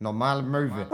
Normale Möwe.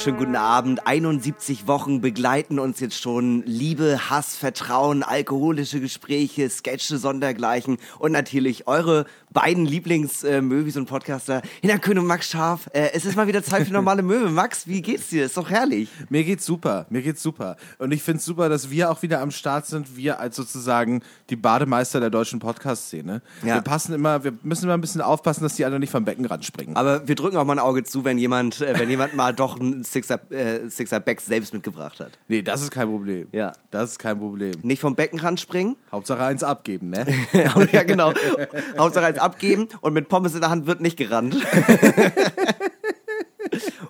Wunderschönen guten Abend. 71 Wochen begleiten uns jetzt schon Liebe, Hass, Vertrauen, alkoholische Gespräche, Sketche, Sondergleichen und natürlich eure beiden Lieblings-Möwis und Podcaster, Hinterkön und Max Scharf. Äh, es ist mal wieder Zeit für normale Möwe. Max, wie geht's dir? Ist doch herrlich. Mir geht's super, mir geht's super. Und ich find's super, dass wir auch wieder am Start sind, wir als sozusagen die Bademeister der deutschen Podcast-Szene. Ja. Wir passen immer, wir müssen immer ein bisschen aufpassen, dass die alle nicht vom Beckenrand springen. Aber wir drücken auch mal ein Auge zu, wenn jemand, äh, wenn jemand mal doch einen Sixer, äh, Sixer Back selbst mitgebracht hat. nee, das ist kein Problem. Ja. Das ist kein Problem. Nicht vom Beckenrand springen. Hauptsache eins abgeben, ne? ja, genau. Hauptsache eins abgeben und mit Pommes in der Hand wird nicht gerannt.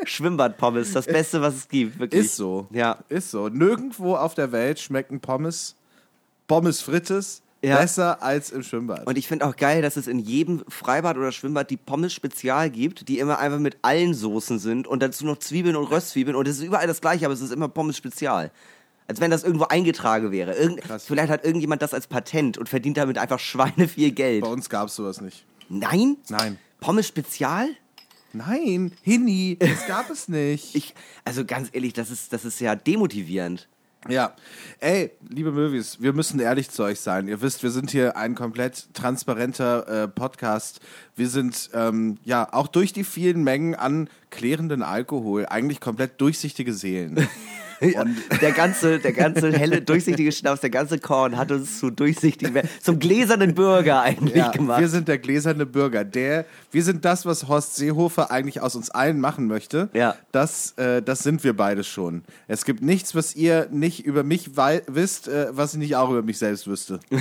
Schwimmbad-Pommes, das Beste, was es gibt, wirklich. Ist so. Ja. Ist so. Nirgendwo auf der Welt schmecken Pommes, Pommes Frites Ja. besser als im Schwimmbad. Und ich finde auch geil, dass es in jedem Freibad oder Schwimmbad die Pommes Spezial gibt, die immer einfach mit allen Soßen sind und dazu noch Zwiebeln und Röstzwiebeln und es ist überall das gleiche, aber es ist immer Pommes Spezial. Als wenn das irgendwo eingetragen wäre. Irgend, Krass. vielleicht hat irgendjemand das als Patent und verdient damit einfach Schweine viel Geld. Bei uns gab's sowas nicht. Nein? Nein. Pommes Spezial? Nein, Hini, das gab es nicht. Ich, also ganz ehrlich, das ist, das ist ja demotivierend. Ja, ey, liebe Möwis, wir müssen ehrlich zu euch sein. Ihr wisst, wir sind hier ein komplett transparenter äh, Podcast. Wir sind ähm, ja auch durch die vielen Mengen an klärenden Alkohol eigentlich komplett durchsichtige Seelen. Und der ganze, der ganze helle, durchsichtige Schnaps, der ganze Korn hat uns zu durchsichtigen, zum gläsernen Bürger eigentlich Ja, gemacht. wir sind der gläserne Bürger. Der, wir sind das, was Horst Seehofer eigentlich aus uns allen machen möchte. Ja. Das, äh, das sind wir beide schon. Es gibt nichts, was ihr nicht über mich wisst, äh, was ich nicht auch über mich selbst wüsste.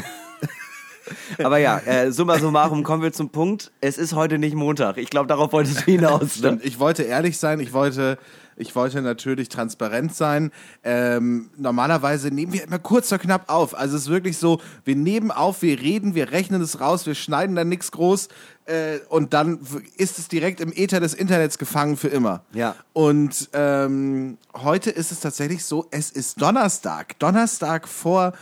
Aber ja, äh, summa summarum kommen wir zum Punkt. Es ist heute nicht Montag. Ich glaube, darauf wolltest du hinaus. Ne? Stimmt, ich wollte ehrlich sein, ich wollte, ich wollte natürlich transparent sein. Ähm, normalerweise nehmen wir immer kurz oder knapp auf. Also es ist wirklich so, wir nehmen auf, wir reden, wir rechnen es raus, wir schneiden dann nichts groß äh, und dann ist es direkt im Äther des Internets gefangen für immer. Ja. Und ähm, heute ist es tatsächlich so, es ist Donnerstag. Donnerstag vor,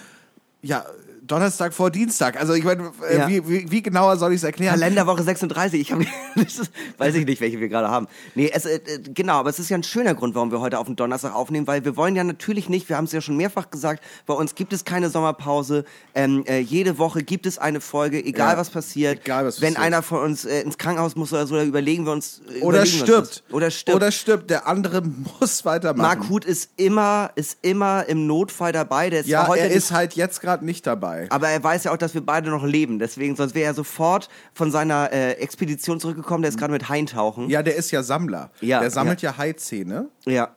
ja, Donnerstag vor Dienstag. Also ich meine, äh, Ja. wie, wie, wie genauer soll ich es erklären? Kalenderwoche 36. Ich hab, ist, weiß ich nicht, welche wir gerade haben. Nee, es, äh, äh, genau, aber es ist ja ein schöner Grund, warum wir heute auf den Donnerstag aufnehmen, weil wir wollen ja natürlich nicht, wir haben es ja schon mehrfach gesagt, bei uns gibt es keine Sommerpause. Ähm, äh, jede Woche gibt es eine Folge, egal Ja, was passiert. egal, was Wenn passiert. einer von uns äh, ins Krankenhaus muss oder so, dann überlegen wir uns. Äh, Oder uns stirbt. das. Oder stirbt. Oder stirbt. Der andere muss weitermachen. Mark Huth ist immer, ist immer im Notfall dabei. Der ist ja, heute er ist halt jetzt gerade nicht dabei. Aber er weiß ja auch, dass wir beide noch leben. Deswegen, sonst wäre er sofort von seiner äh, Expedition zurückgekommen. Der ist gerade mit Haintauchen. Ja, der ist ja Sammler. Ja, der sammelt ja, Haizähne. Ja.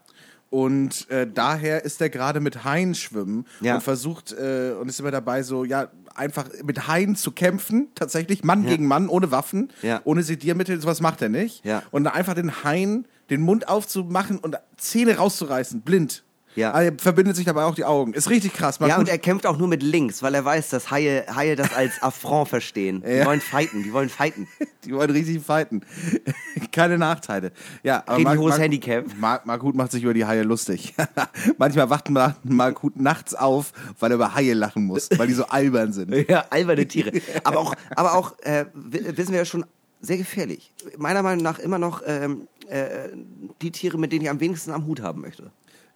Und äh, daher ist er gerade mit Haien schwimmen Ja. und versucht äh, und ist immer dabei, so ja einfach mit Haien zu kämpfen, tatsächlich Mann gegen Mann, ohne Waffen, Ja. ohne Sediermittel, sowas macht er nicht. Ja. Und einfach den Haien den Mund aufzumachen und Zähne rauszureißen, blind. Ja. Also er verbindet sich dabei auch die Augen. Ist richtig krass. Mal Ja, gut. und er kämpft auch nur mit links, weil er weiß, dass Haie, Haie das als Affront verstehen. Die Ja. wollen fighten, die wollen fighten. Die wollen richtig fighten. Keine Nachteile. Ja, aber Mark, hohes Mark, Handicap. Mark, Mark Huth macht sich über die Haie lustig. Manchmal wacht Mark, Mark Huth nachts auf, weil er über Haie lachen muss, weil die so albern sind. Ja, alberne Tiere. Aber auch, aber auch äh, wissen wir ja schon, sehr gefährlich. Meiner Meinung nach immer noch ähm, äh, die Tiere, mit denen ich am wenigsten am Hut haben möchte.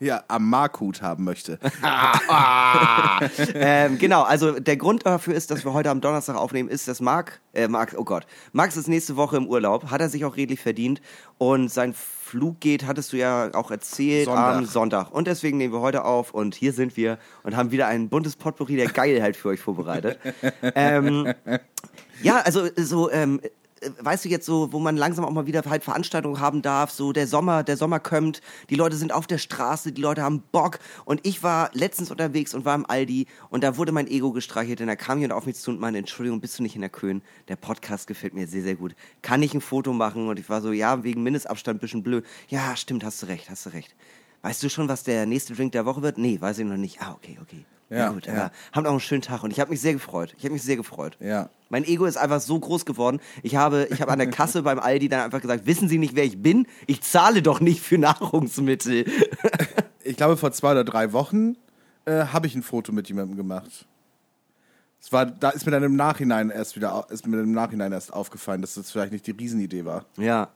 Ja, am Mark Huth haben möchte. ähm, genau, also der Grund dafür ist, dass wir heute am Donnerstag aufnehmen, ist, dass Marc, äh, Marc, oh Gott, Max ist nächste Woche im Urlaub, hat er sich auch redlich verdient und sein Flug geht, hattest du ja auch erzählt, Sonntag. am Sonntag. Und deswegen nehmen wir heute auf und hier sind wir und haben wieder ein buntes Potpourri der Geilheit für euch vorbereitet. ähm, ja, also so, ähm, äh, weißt du jetzt so, wo man langsam auch mal wieder halt Veranstaltungen haben darf, so der Sommer, der Sommer kommt, die Leute sind auf der Straße, die Leute haben Bock und ich war letztens unterwegs und war im Aldi und da wurde mein Ego gestreichelt und da kam jemand auf mich zu und meinte, Entschuldigung, bist du nicht in der Köln? Der Podcast gefällt mir sehr, sehr gut. Kann ich ein Foto machen? Und ich war so, ja, wegen Mindestabstand bisschen blöd. Ja, stimmt, hast du recht, hast du recht. Weißt du schon, was der nächste Drink der Woche wird? Nee, weiß ich noch nicht. Ah, okay, okay. Ja, gut, ja. haben auch einen schönen Tag und ich habe mich sehr gefreut. Ich habe mich sehr gefreut. Ja. Mein Ego ist einfach so groß geworden. Ich habe, ich habe an der Kasse beim Aldi dann einfach gesagt, wissen Sie nicht, wer ich bin? Ich zahle doch nicht für Nahrungsmittel. Ich glaube, vor zwei oder drei Wochen äh, habe ich ein Foto mit jemandem gemacht. Es war, da ist mir dann im Nachhinein erst wieder, ist mir im Nachhinein erst aufgefallen, dass das vielleicht nicht die Riesenidee war. Ja.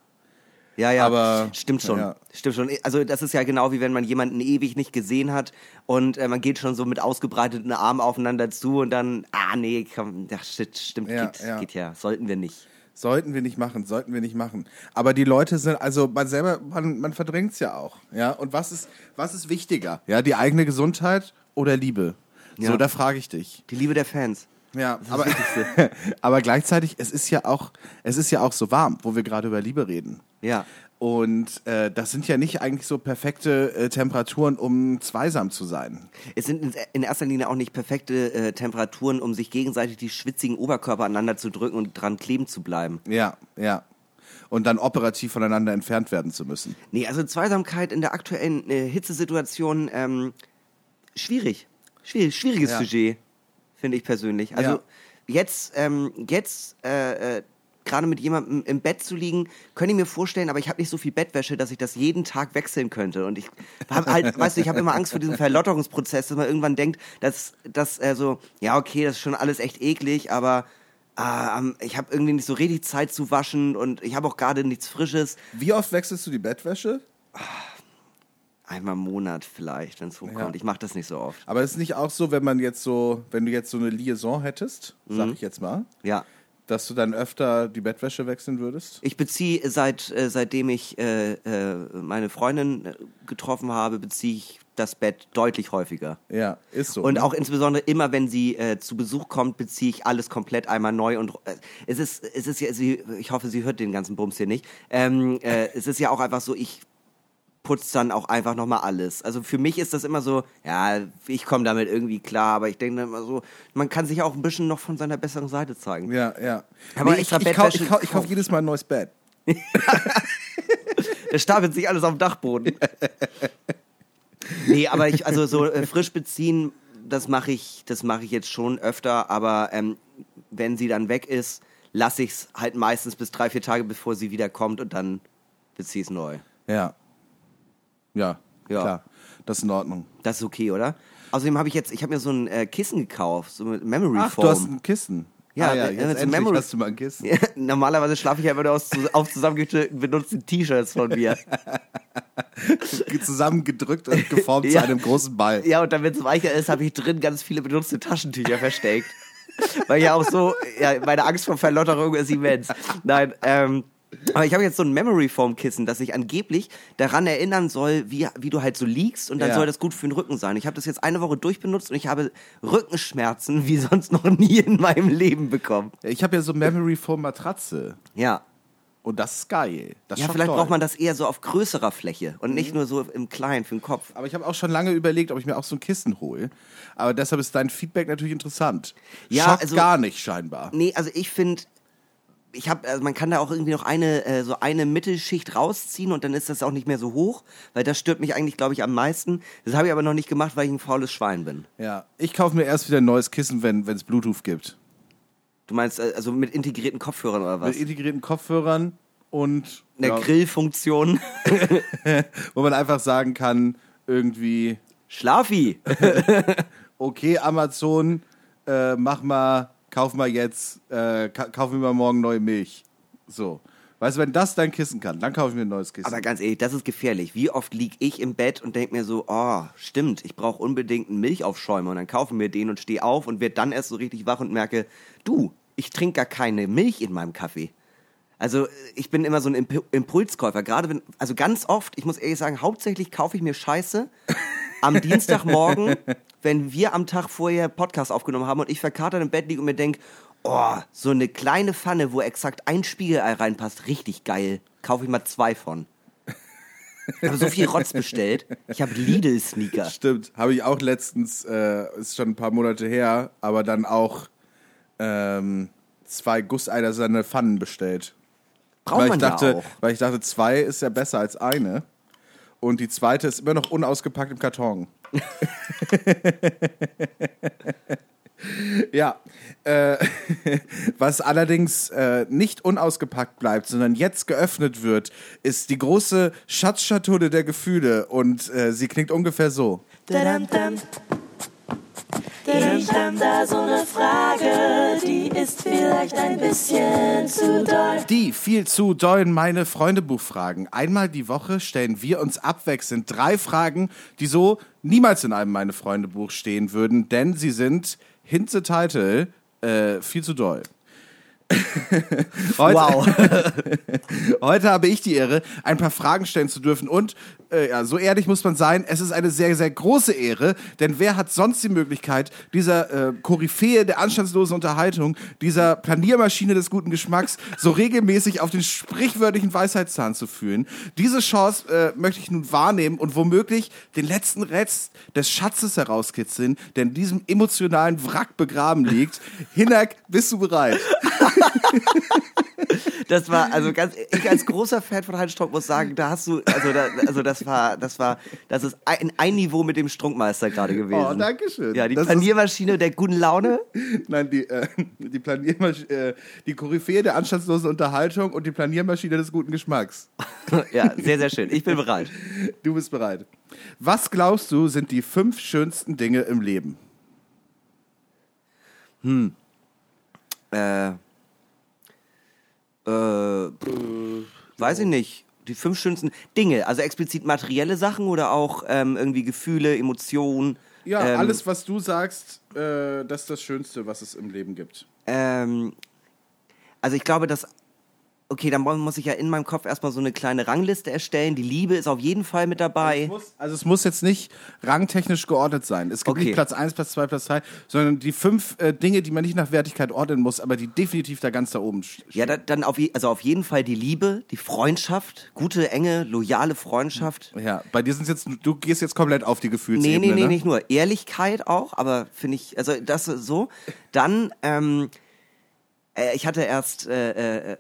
Ja, ja, Aber- stimmt schon. ja. Stimmt schon. Also das ist ja genau wie wenn man jemanden ewig nicht gesehen hat und äh, man geht schon so mit ausgebreiteten Armen aufeinander zu und dann, ah nee, komm, ach, shit, stimmt, Ja, geht, ja. geht ja, sollten wir nicht. Sollten wir nicht machen, sollten wir nicht machen. Aber die Leute sind, also man selber, man, man verdrängt es ja auch. Ja? Und was ist, was ist wichtiger? Ja, die eigene Gesundheit oder Liebe? Ja. So, da frage ich dich. Die Liebe der Fans. Ja, aber, aber gleichzeitig, es ist ja auch, es ist ja auch so warm, wo wir gerade über Liebe reden. Ja. Und äh, das sind ja nicht eigentlich so perfekte äh, Temperaturen, um zweisam zu sein. Es sind in- erster Linie auch nicht perfekte äh, Temperaturen, um sich gegenseitig die schwitzigen Oberkörper aneinander zu drücken und dran kleben zu bleiben. Ja, ja. Und dann operativ voneinander entfernt werden zu müssen. Nee, also Zweisamkeit in der aktuellen äh, Hitzesituation ähm, schwierig. Schwierig, schwieriges Ja. Sujet, finde ich persönlich. Also Ja. jetzt, ähm, jetzt äh, äh, gerade mit jemandem im Bett zu liegen, könnte ich mir vorstellen, aber ich habe nicht so viel Bettwäsche, dass ich das jeden Tag wechseln könnte. Und ich habe halt, weißt du, ich habe immer Angst vor diesem Verlotterungsprozess, dass man irgendwann denkt, dass, dass äh, so, ja, okay, das ist schon alles echt eklig, aber ah, ähm, ich habe irgendwie nicht so richtig Zeit zu waschen und ich habe auch gerade nichts Frisches. Wie oft wechselst du die Bettwäsche? Einmal im Monat vielleicht, wenn es hochkommt. Ja. Ich mache das nicht so oft. Aber ist es nicht auch so, wenn man jetzt so, wenn du jetzt so eine Liaison hättest, sag ich jetzt mal, Ja. dass du dann öfter die Bettwäsche wechseln würdest? Ich beziehe seit äh, seitdem ich äh, äh, meine Freundin äh, getroffen habe, beziehe ich das Bett deutlich häufiger. Ja, ist so. Und ne? auch insbesondere immer, wenn sie äh, zu Besuch kommt, beziehe ich alles komplett einmal neu. Und äh, es ist, es ist ja, sie, ich hoffe, sie hört den ganzen Bums hier nicht. Ähm, äh, es ist ja auch einfach so, ich putze dann auch einfach nochmal alles. Also für mich ist das immer so, ja, ich komme damit irgendwie klar, aber ich denke immer so, man kann sich auch ein bisschen noch von seiner besseren Seite zeigen. Ja, ja. Aber nee, ich, ich, ich, kau, ich kauf gekauft. jedes Mal ein neues Bett. Es stapelt sich alles auf dem Dachboden. nee, aber ich, also so äh, frisch beziehen, das mache ich, das mache ich jetzt schon öfter, aber ähm, wenn sie dann weg ist, lasse ich es halt meistens bis drei, vier Tage, bevor sie wieder kommt und dann beziehe es neu. Ja. Ja, Ja. klar. Das ist in Ordnung. Das ist okay, oder? Außerdem habe ich jetzt, ich habe mir so ein äh, Kissen gekauft, so mit Memory Ach, Foam. du hast ein Kissen. Ja, ah, ja äh, jetzt endlich Memory- hast du mal ein Kissen. Ja, Normalerweise schlafe ich ja immer nur aus, auf zusammengestellten benutzten T-Shirts von mir. Zusammengedrückt und geformt Ja. zu einem großen Ball. Ja, und damit es weicher ist, habe ich drin ganz viele benutzte Taschentücher versteckt. Weil ja auch so, ja, meine Angst vor Verlotterung ist immens. Nein, ähm, aber ich habe jetzt so ein Memory Foam Kissen, das sich angeblich daran erinnern soll, wie, wie du halt so liegst und dann Ja. soll das gut für den Rücken sein. Ich habe das jetzt eine Woche durchbenutzt und ich habe Rückenschmerzen wie sonst noch nie in meinem Leben bekommen. Ich habe ja so Memory Foam Matratze. Ja. Und das ist geil. Das Ja, vielleicht toll. braucht man das eher so auf größerer Fläche und nicht nur so im Kleinen für den Kopf. Aber ich habe auch schon lange überlegt, ob ich mir auch so ein Kissen hole. Aber deshalb ist dein Feedback natürlich interessant. Ja, Schockt also- gar nicht scheinbar. Nee, also ich finde, ich habe, also man kann da auch irgendwie noch eine äh, so eine Mittelschicht rausziehen und dann ist das auch nicht mehr so hoch, weil das stört mich eigentlich, glaube ich, am meisten. Das habe ich aber noch nicht gemacht, weil ich ein faules Schwein bin. Ja, ich kaufe mir erst wieder ein neues Kissen, wenn es Bluetooth gibt. Du meinst äh, also mit integrierten Kopfhörern oder was? Mit integrierten Kopfhörern und Eine ja, Grillfunktion. wo man einfach sagen kann, irgendwie, Schlafi. okay, Amazon, äh, mach mal, kauf mal jetzt, äh, ka kauf mir mal morgen neue Milch. So. Weißt du, wenn das dein Kissen kann, dann kaufe ich mir ein neues Kissen. Aber ganz ehrlich, das ist gefährlich. Wie oft lieg ich im Bett und denk mir so, oh, stimmt, ich brauche unbedingt einen Milchaufschäumer und dann kaufe mir den und stehe auf und werde dann erst so richtig wach und merke, du, ich trinke gar keine Milch in meinem Kaffee. Also ich bin immer so ein Imp Impulskäufer. Gerade wenn, also ganz oft, ich muss ehrlich sagen, hauptsächlich kaufe ich mir Scheiße am Dienstagmorgen, wenn wir am Tag vorher Podcast aufgenommen haben und ich verkatert im Bett liege und mir denk, oh, so eine kleine Pfanne, wo exakt ein Spiegelei reinpasst, richtig geil. Kaufe ich mal zwei von. Ich habe so viel Rotz bestellt. Ich habe Lidl-Sneaker. Stimmt, habe ich auch letztens, äh, ist schon ein paar Monate her, aber dann auch ähm, zwei gusseiserner Pfannen bestellt. Braucht weil man ich dachte, auch. Weil ich dachte, zwei ist ja besser als eine. Und die zweite ist immer noch unausgepackt im Karton. Ja, äh, was allerdings äh, nicht unausgepackt bleibt, sondern jetzt geöffnet wird, ist die große Schatzschatulle der Gefühle und äh, sie klingt ungefähr so. Dadam-dam. Ich hab da so eine Frage, die ist vielleicht ein bisschen zu doll. Die viel zu dollen meine Freundebuchfragen. Einmal die Woche stellen wir uns abwechselnd drei Fragen, die so niemals in einem meine Freundebuch stehen würden, denn sie sind hint the title äh, viel zu doll. Heute, Wow. Heute habe ich die Ehre, ein paar Fragen stellen zu dürfen. Und äh, ja, so ehrlich muss man sein, es ist eine sehr, sehr große Ehre, denn wer hat sonst die Möglichkeit, dieser äh, Koryphäe der anstandslosen Unterhaltung, dieser Planiermaschine des guten Geschmacks, so regelmäßig auf den sprichwörtlichen Weisheitszahn zu fühlen? Diese Chance äh, möchte ich nun wahrnehmen und womöglich den letzten Rest des Schatzes herauskitzeln, der in diesem emotionalen Wrack begraben liegt. Hinak, bist du bereit? Das war, also ganz, ich als großer Fan von Heinz Strunk muss sagen, da hast du, also, da, also das war, das war, das ist ein, ein Niveau mit dem Strunkmeister gerade gewesen. Oh, danke schön. Ja, die Das Planiermaschine der guten Laune. Nein, die, äh, die Planiermaschine, äh, die Koryphäe der anstandslosen Unterhaltung und die Planiermaschine des guten Geschmacks. Ja, sehr, sehr schön. Ich bin bereit. Du bist bereit. Was glaubst du, sind die fünf schönsten Dinge im Leben? Äh, äh, weiß ich nicht. Die fünf schönsten Dinge, also explizit materielle Sachen oder auch ähm, irgendwie Gefühle, Emotionen. Ja, ähm, alles, was du sagst, äh, das ist das Schönste, was es im Leben gibt. Ähm, also ich glaube, dass. Okay, dann muss ich ja in meinem Kopf erstmal so eine kleine Rangliste erstellen. Die Liebe ist auf jeden Fall mit dabei. Es muss, also es muss jetzt nicht rangtechnisch geordnet sein. Es gibt Okay. nicht Platz 1, Platz 2, Platz 3, sondern die fünf äh, Dinge, die man nicht nach Wertigkeit ordnen muss, aber die definitiv da ganz da oben stehen. Ja, da, dann auf, je, also auf jeden Fall die Liebe, die Freundschaft, gute, enge, loyale Freundschaft. Ja, bei dir sind jetzt, du gehst jetzt komplett auf die Nee, Gefühlsebene, nee, nee, ne? nicht nur. Ehrlichkeit auch, aber finde ich, also das so. Dann, ähm, äh, ich hatte erst, äh, äh,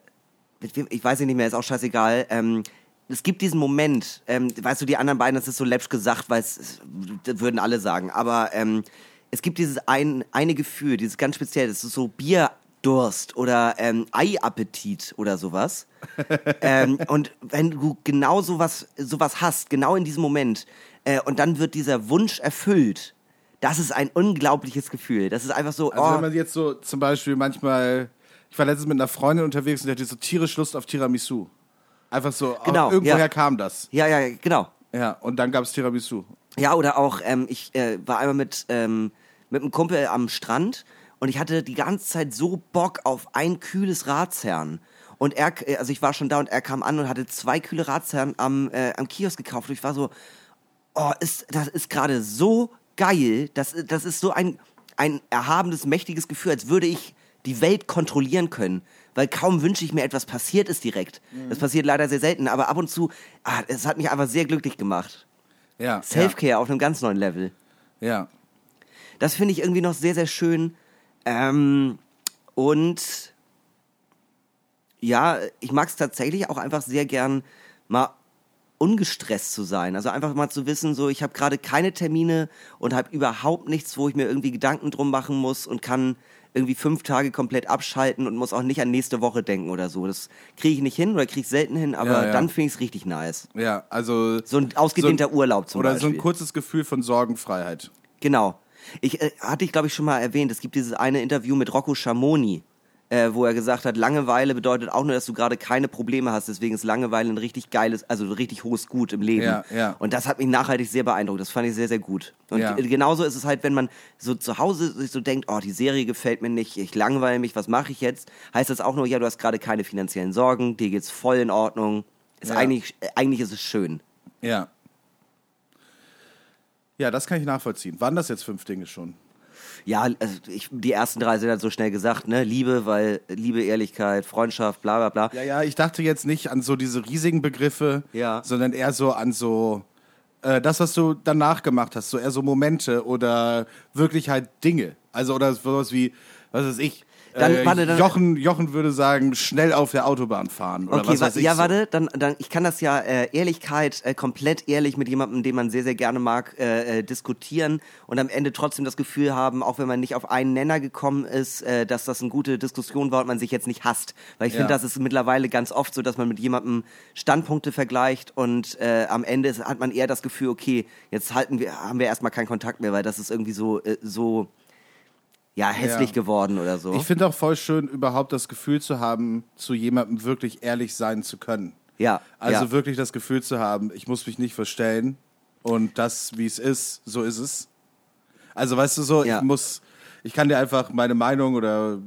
mit wem, ich weiß nicht mehr, ist auch scheißegal. Ähm, es gibt diesen Moment, ähm, weißt du, die anderen beiden, das ist so läppsch gesagt, weil es, das würden alle sagen, aber ähm, es gibt dieses ein, eine Gefühl, dieses ganz speziell, das ist so Bierdurst oder ähm, Eiappetit oder sowas. ähm, und wenn du genau sowas, sowas hast, genau in diesem Moment, äh, und dann wird dieser Wunsch erfüllt, das ist ein unglaubliches Gefühl. Das ist einfach so, Also oh, wenn man jetzt so zum Beispiel manchmal, ich war letztens mit einer Freundin unterwegs und die hatte so tierisch Lust auf Tiramisu. Einfach so, Genau, auch irgendwoher ja. kam das. ja, ja, genau. Ja, und dann gab es Tiramisu. Ja, oder auch, ähm, ich äh, war einmal mit, ähm, mit einem Kumpel am Strand und ich hatte die ganze Zeit so Bock auf ein kühles Ratsherrn. Und er, äh, also ich war schon da und er kam an und hatte zwei kühle Ratsherren am, äh, am Kiosk gekauft. Und ich war so, oh, ist, das ist gerade so geil. Das, das ist so ein, ein erhabenes, mächtiges Gefühl, als würde ich die Welt kontrollieren können. Weil kaum wünsche ich mir etwas passiert ist direkt. Das passiert leider sehr selten, aber ab und zu, ah, es hat mich einfach sehr glücklich gemacht. Ja. Selfcare auf einem ganz neuen Level. Ja. Das finde ich irgendwie noch sehr, sehr schön. Ähm, und ja, ich mag es tatsächlich auch einfach sehr gern, mal ungestresst zu sein. Also einfach mal zu wissen, so ich habe gerade keine Termine und habe überhaupt nichts, wo ich mir irgendwie Gedanken drum machen muss und kann irgendwie fünf Tage komplett abschalten und muss auch nicht an nächste Woche denken oder so. Das kriege ich nicht hin oder kriege ich selten hin, aber Ja, ja. dann finde ich es richtig nice. Ja, also. So ein ausgedehnter Urlaub zum Oder Beispiel. so ein kurzes Gefühl von Sorgenfreiheit. Genau. Ich äh, hatte ich glaube ich schon mal erwähnt, es gibt dieses eine Interview mit Rocco Schamoni, äh, wo er gesagt hat, Langeweile bedeutet auch nur, dass du gerade keine Probleme hast, deswegen ist Langeweile ein richtig geiles, also ein richtig hohes Gut im Leben. Ja, ja. Und das hat mich nachhaltig sehr beeindruckt, das fand ich sehr sehr gut. Und Ja. genauso ist es halt, wenn man so zu Hause sich so denkt, oh, die Serie gefällt mir nicht, ich langweile mich, was mache ich jetzt? Heißt das auch nur, ja, du hast gerade keine finanziellen Sorgen, dir geht's voll in Ordnung. Ist eigentlich äh, eigentlich ist es schön. Ja. Ja, das kann ich nachvollziehen. Waren das jetzt fünf Dinge schon? Ja, also ich, die ersten drei sind halt so schnell gesagt, ne? Liebe, weil Liebe, Ehrlichkeit, Freundschaft, bla bla bla. Ja, ja, ich dachte jetzt nicht an so diese riesigen Begriffe, Ja. sondern eher so an so äh, das, was du danach gemacht hast, so eher so Momente oder wirklich halt Dinge. Also oder sowas wie was weiß ich. Dann- äh, warte, dann- Jochen, Jochen würde sagen, schnell auf der Autobahn fahren. Oder Okay, was wa weiß ich ja, so. warte, dann, dann, ich kann das ja äh, Ehrlichkeit, äh, komplett ehrlich mit jemandem, den man sehr, sehr gerne mag, äh, äh, diskutieren und am Ende trotzdem das Gefühl haben, auch wenn man nicht auf einen Nenner gekommen ist, äh, dass das eine gute Diskussion war und man sich jetzt nicht hasst. Weil ich Ja. finde, das ist mittlerweile ganz oft so, dass man mit jemandem Standpunkte vergleicht und äh, am Ende ist, hat man eher das Gefühl, okay, jetzt halten wir, haben wir erstmal keinen Kontakt mehr, weil das ist irgendwie so, äh, so ja, hässlich Ja. geworden oder so. Ich finde auch voll schön, überhaupt das Gefühl zu haben, zu jemandem wirklich ehrlich sein zu können. ja, Also ja. wirklich das Gefühl zu haben, ich muss mich nicht verstellen und das, wie es ist, so ist es. Also weißt du so, Ja. ich muss, ich kann dir einfach meine Meinung oder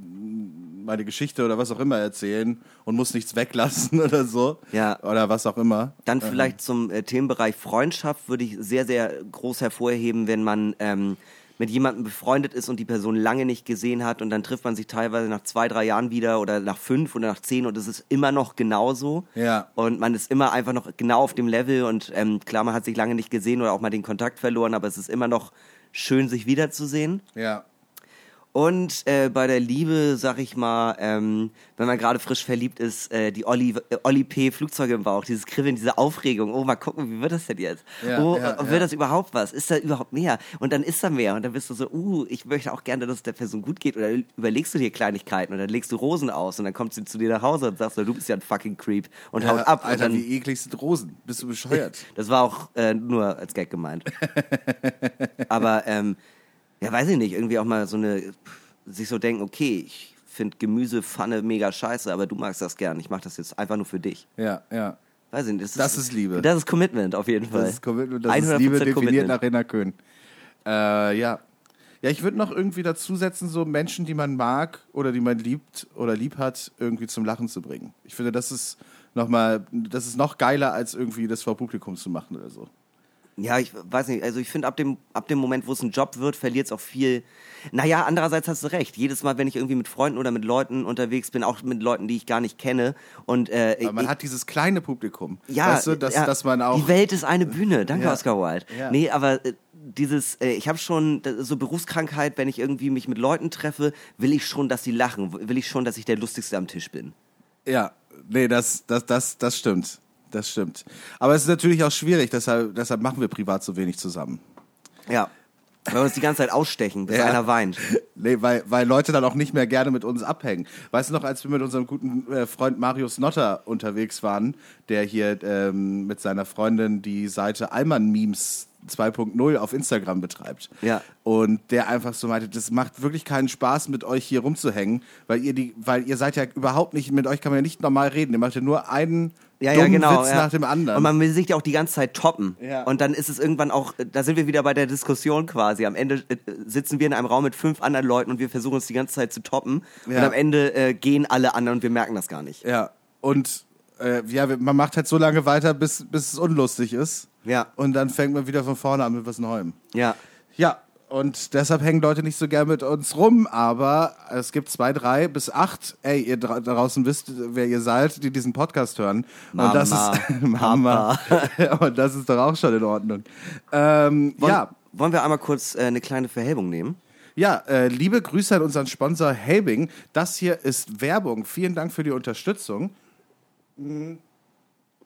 meine Geschichte oder was auch immer erzählen und muss nichts weglassen oder so. Ja. Oder was auch immer. Dann vielleicht zum äh, Themenbereich Freundschaft würde ich sehr, sehr groß hervorheben, wenn man ähm, mit jemandem befreundet ist und die Person lange nicht gesehen hat und dann trifft man sich teilweise nach zwei, drei Jahren wieder oder nach fünf oder nach zehn und es ist immer noch genauso. Ja. Und man ist immer einfach noch genau auf dem Level und ähm, klar, man hat sich lange nicht gesehen oder auch mal den Kontakt verloren, aber es ist immer noch schön, sich wiederzusehen. Ja. Und äh, bei der Liebe, sag ich mal, ähm, wenn man gerade frisch verliebt ist, äh, die Olli, äh, Olli P. Flugzeuge im Bauch, dieses Kribbeln, diese Aufregung. Oh, mal gucken, wie wird das denn jetzt? Ja, oh, ja, wird ja. das überhaupt was? Ist da überhaupt mehr? Und dann ist da mehr. Und dann bist du so, uh, ich möchte auch gerne, dass es der Person gut geht. Oder überlegst du dir Kleinigkeiten und dann legst du Rosen aus und dann kommt sie zu dir nach Hause und sagst, du bist ja ein fucking Creep und haut ab. Alter, dann, wie eklig sind Rosen? Bist du bescheuert? das war auch äh, nur als Gag gemeint. Aber ähm, ja, weiß ich nicht, irgendwie auch mal so eine, sich so denken, okay, ich finde Gemüsepfanne mega scheiße, aber du magst das gern. Ich mach das jetzt einfach nur für dich. ja, ja. Weiß ich nicht. Das ist Liebe. Das ist Commitment auf jeden Fall. Das ist, Commitment, das ist 100% Liebe definiert Commitment. nach Rena Köhn. Äh, ja. Ja, ich würde noch irgendwie dazusetzen, so Menschen, die man mag oder die man liebt oder lieb hat, irgendwie zum Lachen zu bringen. Ich finde, das ist noch mal, das ist noch geiler, als irgendwie das vor Publikum zu machen oder so. Ja, ich weiß nicht. Also ich finde, ab dem, ab dem Moment, wo es ein Job wird, verliert es auch viel. Naja, andererseits hast du recht. Jedes Mal, wenn ich irgendwie mit Freunden oder mit Leuten unterwegs bin, auch mit Leuten, die ich gar nicht kenne, und äh, Aber man ich, hat dieses kleine Publikum. Ja, weißt du, dass, ja, dass man auch. Die Welt ist eine Bühne. Danke, Ja. Oscar Wilde. Ja. Nee, aber äh, dieses, äh, ich habe schon so Berufskrankheit, wenn ich irgendwie mich mit Leuten treffe, will ich schon, dass sie lachen. Will ich schon, dass ich der Lustigste am Tisch bin. Ja, nee, das, das, das, das stimmt. Das stimmt. Aber es ist natürlich auch schwierig, deshalb, deshalb machen wir privat so wenig zusammen. Ja. Weil wir uns die ganze Zeit ausstechen, bis Ja. einer weint. Nee, weil, weil Leute dann auch nicht mehr gerne mit uns abhängen. Weißt du noch, als wir mit unserem guten äh, Freund Marius Notter unterwegs waren, der hier ähm, mit seiner Freundin die Seite Alman Memes 2.0 auf Instagram betreibt. Ja. Und der einfach so meinte, das macht wirklich keinen Spaß, mit euch hier rumzuhängen, weil ihr die, weil ihr seid ja überhaupt nicht, mit euch kann man ja nicht normal reden. Ihr macht ja nur einen Ja, dummen ja, genau. Witz ja. nach dem anderen. Und man will sich ja auch die ganze Zeit toppen. Ja. Und dann ist es irgendwann auch, da sind wir wieder bei der Diskussion quasi. Am Ende äh, sitzen wir in einem Raum mit fünf anderen Leuten und wir versuchen uns die ganze Zeit zu toppen. Und Ja. am Ende äh, gehen alle anderen und wir merken das gar nicht. Ja, und äh, ja, man macht halt so lange weiter, bis, bis es unlustig ist. Ja. Und dann fängt man wieder von vorne an mit was Neuem. Ja. Ja, und deshalb hängen Leute nicht so gern mit uns rum, aber es gibt zwei, drei bis acht. Ey, ihr dra draußen wisst, wer ihr seid, die diesen Podcast hören. Mama, und das ist Mama. und das ist doch auch schon in Ordnung. Ähm, Wollen, ja, wollen wir einmal kurz äh, eine kleine Verhelbung nehmen? ja, äh, liebe Grüße an unseren Sponsor Helbing. Das hier ist Werbung. Vielen Dank für die Unterstützung. Mm.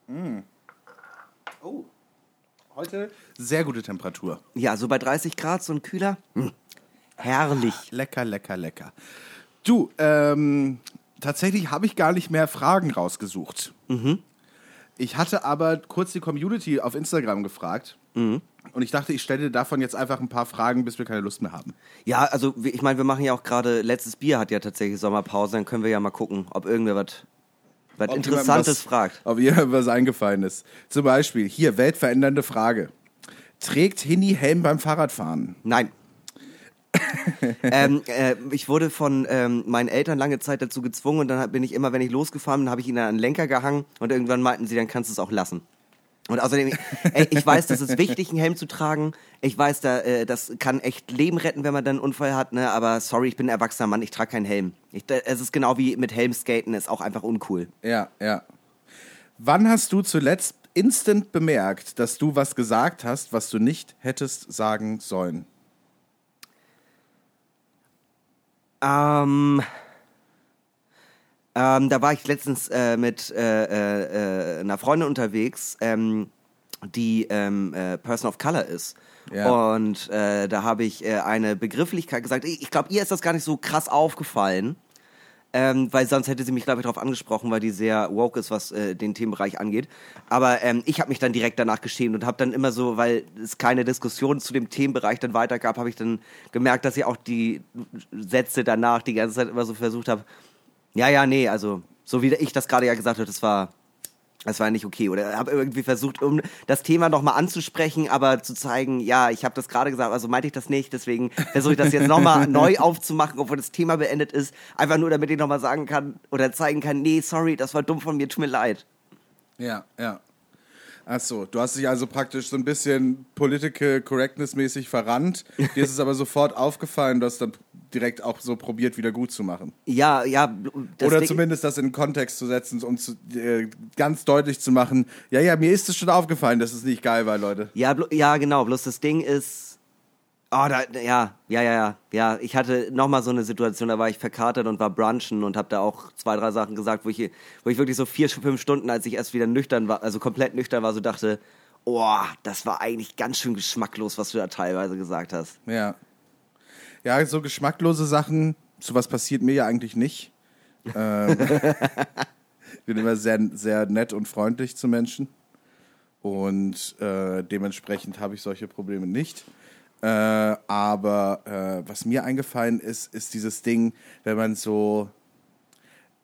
Mm. Oh, heute sehr gute Temperatur. Ja, so bei 30 Grad, so ein Kühler. Hm. Herrlich. Lecker, lecker, lecker. Du, ähm, tatsächlich habe ich gar nicht mehr Fragen rausgesucht. Ich hatte aber kurz die Community auf Instagram gefragt. Und ich dachte, ich stelle dir davon jetzt einfach ein paar Fragen, bis wir keine Lust mehr haben. Ja, also ich meine, wir machen ja auch gerade, letztes Bier hat ja tatsächlich Sommerpause, dann können wir ja mal gucken, ob irgendwer was was Ob Interessantes was, fragt. Ob jemandem was eingefallen ist. Zum Beispiel, hier, weltverändernde Frage. Trägt Hini Helm beim Fahrradfahren? Nein. ähm, äh, ich wurde von ähm, meinen Eltern lange Zeit dazu gezwungen und dann bin ich immer, wenn ich losgefahren bin, habe ich ihnen an den Lenker gehangen und irgendwann meinten sie, dann kannst du es auch lassen. Und außerdem, ey, ich weiß, das ist wichtig, einen Helm zu tragen. Ich weiß, da, äh, das kann echt Leben retten, wenn man dann einen Unfall hat, ne? Aber sorry, ich bin ein erwachsener Mann, ich trage keinen Helm. Ich, da, es ist genau wie mit Helmskaten, ist auch einfach uncool. Ja, ja. Wann hast du zuletzt instant bemerkt, dass du was gesagt hast, was du nicht hättest sagen sollen? Ähm, ähm, da war ich letztens äh, mit äh, äh, äh, einer Freundin unterwegs, ähm, die ähm, äh, Person of Color ist. Ja. Und äh, da habe ich eine Begrifflichkeit gesagt. Ich, glaube, ihr ist das gar nicht so krass aufgefallen. Ähm, weil sonst hätte sie mich, glaube ich, darauf angesprochen, weil die sehr woke ist, was den Themenbereich angeht. Aber ähm, ich habe mich dann direkt danach geschämt und habe dann immer so, weil es keine Diskussion zu dem Themenbereich dann weiter gab, habe ich dann gemerkt, dass ich auch die Sätze danach die ganze Zeit immer so versucht habe, ja, ja, nee, also so wie ich das gerade ja gesagt habe, das war das war nicht okay. Oder habe irgendwie versucht, um das Thema nochmal anzusprechen, aber zu zeigen, ja, ich habe das gerade gesagt, also meinte ich das nicht, deswegen versuche ich das jetzt nochmal neu aufzumachen, obwohl das Thema beendet ist. Einfach nur, damit ich nochmal sagen kann oder zeigen kann, nee, sorry, das war dumm von mir, tut mir leid. Ja, ja. Ach so, du hast dich also praktisch so ein bisschen political correctness mäßig verrannt. Dir ist es aber sofort aufgefallen, du hast dann direkt auch so probiert, wieder gut zu machen. Ja, ja. Oder Ding- zumindest das in den Kontext zu setzen und zu, äh, ganz deutlich zu machen, ja, ja, mir ist es schon aufgefallen, dass es nicht geil war, Leute. Ja, ja, genau. Bloß das Ding ist. Oh, da, ja, ja, ja, ja. Ja, ich hatte nochmal so eine Situation, da war ich verkatert und war brunchen und habe da auch zwei, drei Sachen gesagt, wo ich, wo ich wirklich so vier, fünf Stunden, als ich erst wieder nüchtern war, also komplett nüchtern war, so dachte, oh, das war eigentlich ganz schön geschmacklos, was du da teilweise gesagt hast. Ja. Ja, so geschmacklose Sachen, sowas passiert mir ja eigentlich nicht. Ähm, ich bin immer sehr, sehr nett und freundlich zu Menschen. Und äh, dementsprechend habe ich solche Probleme nicht. Äh, aber äh, was mir eingefallen ist, ist dieses Ding, wenn man so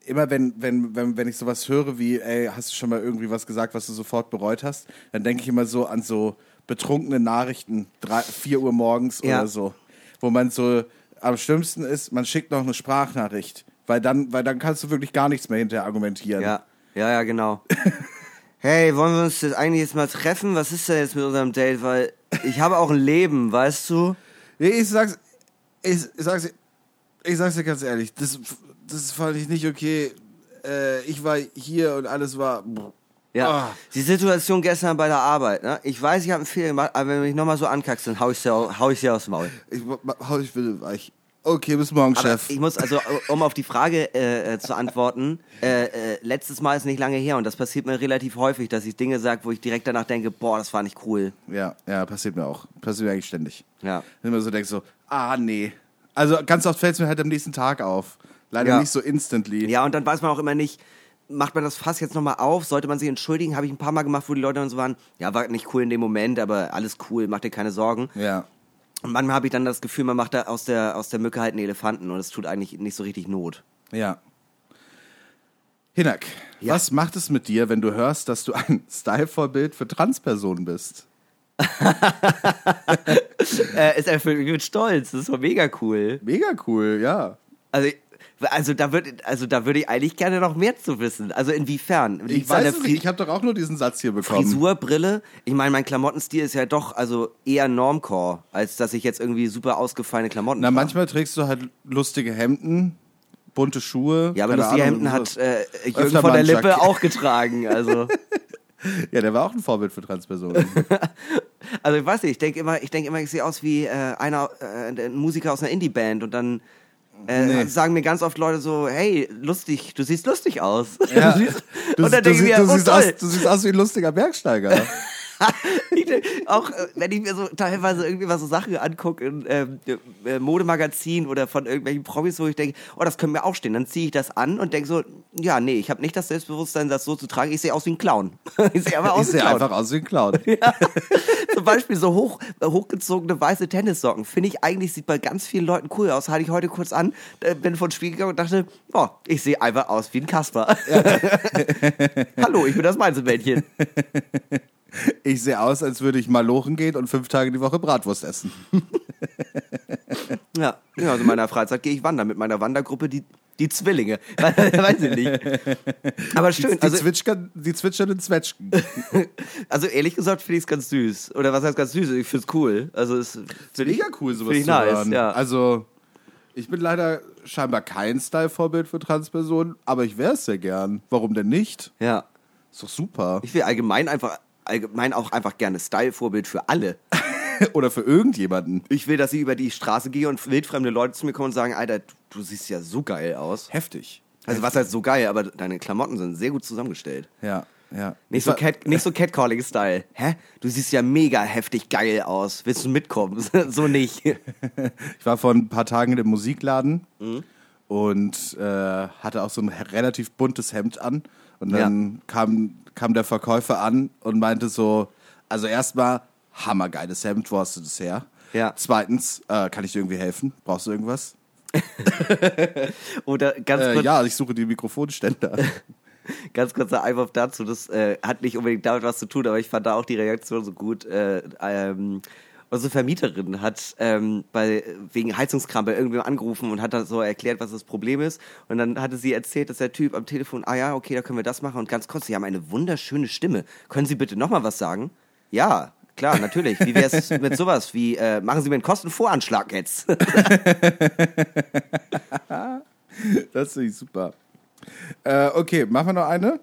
immer wenn, wenn, wenn, wenn ich sowas höre wie, ey, hast du schon mal irgendwie was gesagt, was du sofort bereut hast, dann denke ich immer so an so betrunkene Nachrichten, drei, 4 Uhr morgens Ja. oder so, wo man so, am schlimmsten ist, man schickt noch eine Sprachnachricht, weil dann, weil dann kannst du wirklich gar nichts mehr hinterher argumentieren. Ja, ja, ja, genau. hey, wollen wir uns jetzt eigentlich jetzt mal treffen? Was ist denn jetzt mit unserem Date? Weil ich habe auch ein Leben, weißt du? Nee, ich sag's, ich, ich sag's, ich sag's dir ganz ehrlich, das, das fand ich nicht okay. Äh, ich war hier und alles war. Ja, Ah. die Situation gestern bei der Arbeit, ne? Ich weiß, ich habe einen Fehler gemacht, aber wenn du mich nochmal so ankackst, dann hau ich dir, au- hau ich dir aufs Maul. Ich hau dich bitte weich. Okay, bis morgen, Aber Chef. ich muss also, um auf die Frage äh, äh, zu antworten, äh, äh, letztes Mal ist nicht lange her und das passiert mir relativ häufig, dass ich Dinge sage, wo ich direkt danach denke, boah, das war nicht cool. Ja, ja, passiert mir auch. Passiert mir eigentlich ständig. Ja. Wenn man so denkt, so, ah, nee. Also ganz oft fällt es mir halt am nächsten Tag auf. Leider Ja. nicht so instantly. Ja, und dann weiß man auch immer nicht, macht man das Fass jetzt nochmal auf? Sollte man sich entschuldigen? Habe ich ein paar Mal gemacht, wo die Leute dann so waren, ja, war nicht cool in dem Moment, aber alles cool, mach dir keine Sorgen. Ja. Und manchmal habe ich dann das Gefühl, man macht da aus der, aus der Mücke halt einen Elefanten und es tut eigentlich nicht so richtig Not. Ja. Hinak, Ja. was macht es mit dir, wenn du hörst, dass du ein Style-Vorbild für Transpersonen bist? Äh, es erfüllt mich mit Stolz, das ist doch mega cool. Mega cool, ja. Also, also da würde also da würde ich eigentlich gerne noch mehr zu wissen. Also inwiefern? Ich weiß es nicht, ich habe doch auch nur diesen Satz hier bekommen. Frisur, Brille? Ich meine, mein Klamottenstil ist ja doch also eher Normcore, als dass ich jetzt irgendwie super ausgefallene Klamotten Na, trage. manchmal trägst du halt lustige Hemden, bunte Schuhe. Ja, aber lustige Ahnung, Hemden hat äh, Jürgen von der Lippe auch getragen. Also, Ja, der war auch ein Vorbild für Transpersonen. also ich weiß nicht, ich denke immer, ich denke immer, ich sehe aus wie äh, einer äh, ein Musiker aus einer Indie-Band und dann äh, Nee. sagen mir ganz oft Leute so, hey, lustig, du siehst lustig aus. Ja. Du siehst, Du, und dann du, denke ich mir, du, oh, siehst toll. aus, du siehst aus wie ein lustiger Bergsteiger. Auch äh, wenn ich mir so teilweise irgendwie mal so Sachen angucke in ähm, äh, Modemagazin oder von irgendwelchen Promis, wo ich denke, oh, das könnte mir auch stehen. Dann ziehe ich das an und denke so, ja, nee, ich habe nicht das Selbstbewusstsein, das so zu tragen. Ich sehe aus wie ein Clown. ich sehe aber aus Ich wie ein Clown. einfach aus wie ein Clown. Zum Beispiel so hoch, äh, hochgezogene weiße Tennissocken. Finde ich eigentlich, sieht bei ganz vielen Leuten cool aus. Hatte ich heute kurz an, bin vor den Spiegel gegangen und dachte, oh, ich sehe einfach aus wie ein Kasper. Hallo, ich bin das Mainzelmännchen. Ich sehe aus, als würde ich mal lochen gehen und fünf Tage die Woche Bratwurst essen. Ja, ja also in meiner Freizeit gehe ich wandern mit meiner Wandergruppe, die, die Zwillinge. Weiß ich nicht. Aber schön. Die, Also, zwitschern, die zwitschernden Zwetschgen. also ehrlich gesagt finde ich es ganz süß. Oder was heißt ganz süß? Ich finde es cool. Also es finde ich Mega cool, sowas ich zu nice, hören. ja. Also, ich bin leider scheinbar kein Style-Vorbild für Transpersonen, aber ich wäre es sehr gern. Warum denn nicht? ja. Ist doch super. Ich will allgemein einfach, allgemein auch einfach gerne Style-Vorbild für alle. Oder für irgendjemanden. Ich will, dass ich über die Straße gehe und wildfremde Leute zu mir kommen und sagen, Alter, du siehst ja so geil aus. Heftig. Also was heißt so geil, aber deine Klamotten sind sehr gut zusammengestellt. Ja, ja. Nicht so, Cat, nicht so Catcalling-Style. Hä? Du siehst ja mega heftig geil aus. Willst du mitkommen? so nicht. Ich war vor ein paar Tagen im Musikladen und äh, hatte auch so ein relativ buntes Hemd an. Und dann kam, kam der Verkäufer an und meinte so, also erstmal, hammergeiles Hemd, wo hast du das her? Ja. Zweitens, äh, kann ich dir irgendwie helfen? Brauchst du irgendwas? Oder ganz Äh, kurz, ja, ich suche die Mikrofonständer. ganz kurzer Einwurf dazu. Das äh, hat nicht unbedingt damit was zu tun, aber ich fand da auch die Reaktion so gut. Äh, ähm, unsere Vermieterin hat ähm, bei, wegen Heizungskram bei irgendwem angerufen und hat da so erklärt, was das Problem ist. Und dann hatte sie erzählt, dass der Typ am Telefon, ah ja, okay, da können wir das machen. Und ganz kurz, Sie haben eine wunderschöne Stimme. Können Sie bitte nochmal was sagen? Ja, klar, natürlich. Wie wäre es mit sowas wie, äh, machen Sie mir einen Kostenvoranschlag jetzt? Das finde ich super. Äh, okay, machen wir noch eine?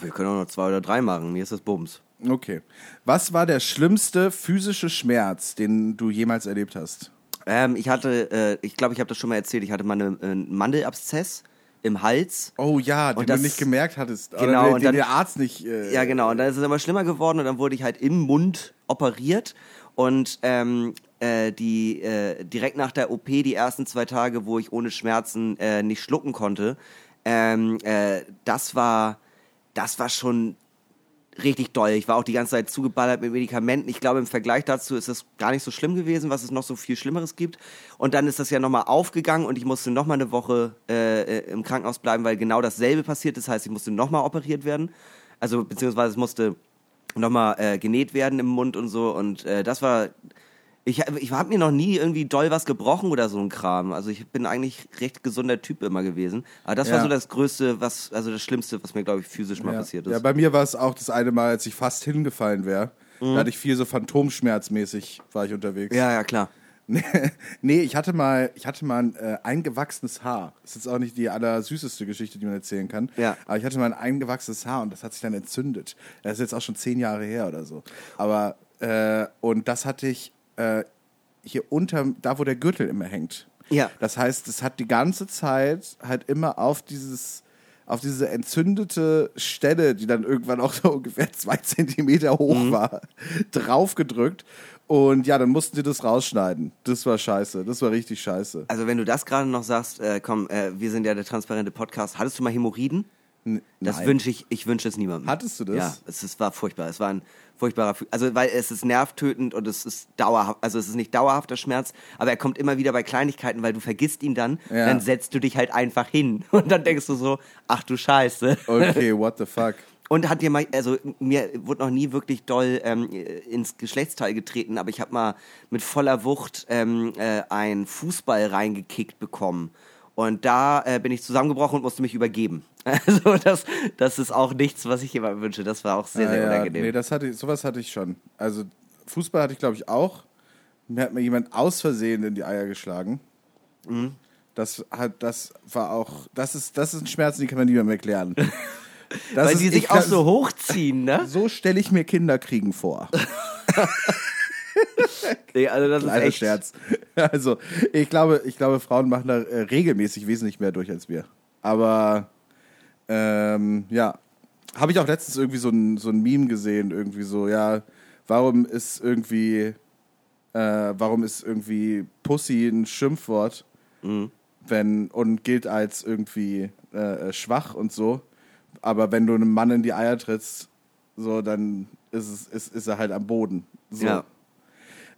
wir können auch noch zwei oder drei machen. Mir ist das Bums. Okay. Was war der schlimmste physische Schmerz, den du jemals erlebt hast? Ähm, ich hatte, äh, ich glaube, ich habe das schon mal erzählt, ich hatte mal eine, einen Mandelabszess im Hals. Oh ja, den Und das- du nicht gemerkt hattest. Genau, den, und dann- der Arzt nicht. Äh, Ja, genau. Und dann ist es immer schlimmer geworden und dann wurde ich halt im Mund operiert. Und ähm, äh, die äh, direkt nach der OP, die ersten zwei Tage, wo ich ohne Schmerzen äh, nicht schlucken konnte, ähm, äh, das war, das war schon richtig doll. Ich war auch die ganze Zeit zugeballert mit Medikamenten. Ich glaube, im Vergleich dazu ist das gar nicht so schlimm gewesen, was es noch so viel Schlimmeres gibt. Und dann ist das ja nochmal aufgegangen und ich musste nochmal eine Woche äh, äh, im Krankenhaus bleiben, weil genau dasselbe passiert. Das heißt, ich musste nochmal operiert werden. Also, beziehungsweise es musste nochmal äh, genäht werden im Mund und so. Und äh, das war. Ich, ich habe mir noch nie irgendwie doll was gebrochen oder so ein Kram. Also ich bin eigentlich recht gesunder Typ immer gewesen. Aber das war Ja. so das Größte, was, also das Schlimmste, was mir, glaube ich, physisch mal ja. passiert ist. Ja, bei mir war es auch das eine Mal, als ich fast hingefallen wäre. Mhm. Da hatte ich viel so Phantomschmerzmäßig war ich unterwegs. ja, ja, klar. nee, ich hatte mal, ich hatte mal ein äh, eingewachsenes Haar. Das ist jetzt auch nicht die allersüßeste Geschichte, die man erzählen kann. Ja. Aber ich hatte mal ein eingewachsenes Haar und das hat sich dann entzündet. Das ist jetzt auch schon zehn Jahre her oder so. Aber, äh, und das hatte ich äh, hier unter, da wo der Gürtel immer hängt. Ja. Das heißt, es hat die ganze Zeit halt immer auf dieses auf diese entzündete Stelle, die dann irgendwann auch so ungefähr zwei Zentimeter hoch Mhm. war, draufgedrückt. Und ja, dann mussten die das rausschneiden. Das war scheiße. Das war richtig scheiße. Also wenn du das gerade noch sagst, äh, komm, äh, wir sind ja der transparente Podcast. Hattest du mal Hämorrhoiden? N- Das wünsche ich, ich wünsche es niemandem. Hattest du das? Ja, es, es war furchtbar. Es war ein furchtbarer, also weil es ist nervtötend und es ist dauerhaft, also es ist nicht dauerhafter Schmerz, aber er kommt immer wieder bei Kleinigkeiten, weil du vergisst ihn dann, Ja. dann setzt du dich halt einfach hin und dann denkst du so, ach du Scheiße. Okay, what the fuck. Und hat dir mal, also mir wurde noch nie wirklich doll ähm, ins Geschlechtsteil getreten, aber ich habe mal mit voller Wucht ähm, äh, einen Fußball reingekickt bekommen. Und da äh, bin ich zusammengebrochen und musste mich übergeben. Also das, das ist auch nichts, was ich jemandem wünsche. Das war auch sehr, Ah, sehr ja, unangenehm. Nee, das hatte ich, sowas hatte ich schon. Also Fußball hatte ich, glaube ich, auch. Mir hat mir jemand aus Versehen in die Eier geschlagen. Mhm. Das hat, das war auch, das ist, das ist ein Schmerz, den kann man niemandem erklären. Weil ist- die sich ich auch so hochziehen, ne? So stelle ich mir Kinderkriegen vor. Nee, also das ist Kleiner echt. Scherz. Also, ich glaube, ich glaube, Frauen machen da äh, regelmäßig wesentlich mehr durch als wir. Aber ähm, ja, habe ich auch letztens irgendwie so ein, so ein Meme gesehen, irgendwie so, ja, warum ist irgendwie, äh, warum ist irgendwie Pussy ein Schimpfwort, wenn und gilt als irgendwie äh, äh, schwach und so, aber wenn du einem Mann in die Eier trittst, so, dann ist, es, ist, ist er halt am Boden. So. Ja.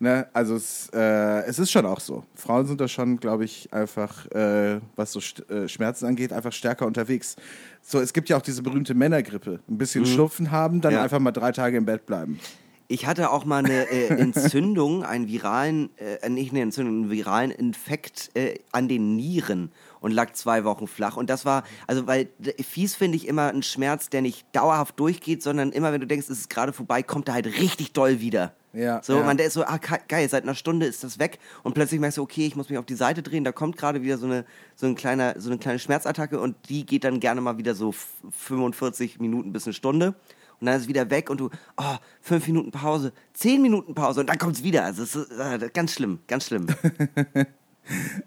Ne, also es, äh, es ist schon auch so. Frauen sind da schon, glaube ich, einfach, äh, was so St äh, Schmerzen angeht, einfach stärker unterwegs. So, es gibt ja auch diese berühmte Männergrippe. Ein bisschen Schnupfen haben, dann Mhm. Ja. einfach mal drei Tage im Bett bleiben. Ich hatte auch mal eine äh, Entzündung, einen viralen, äh, nicht eine Entzündung, einen viralen Infekt äh, an den Nieren und lag zwei Wochen flach. Und das war, also weil d- fies finde ich immer einen Schmerz, der nicht dauerhaft durchgeht, sondern immer, wenn du denkst, es ist gerade vorbei, kommt er halt richtig doll wieder. Ja, So, ja. man, der ist so, ah, ge- geil, seit einer Stunde ist das weg und plötzlich merkst du, okay, ich muss mich auf die Seite drehen, da kommt gerade wieder so eine, so, ein kleiner, so eine kleine Schmerzattacke und die geht dann gerne mal wieder so f- 45 Minuten bis eine Stunde und dann ist es wieder weg und du, oh, fünf Minuten Pause, zehn Minuten Pause und dann kommt es wieder. Also es ist äh, ganz schlimm, ganz schlimm.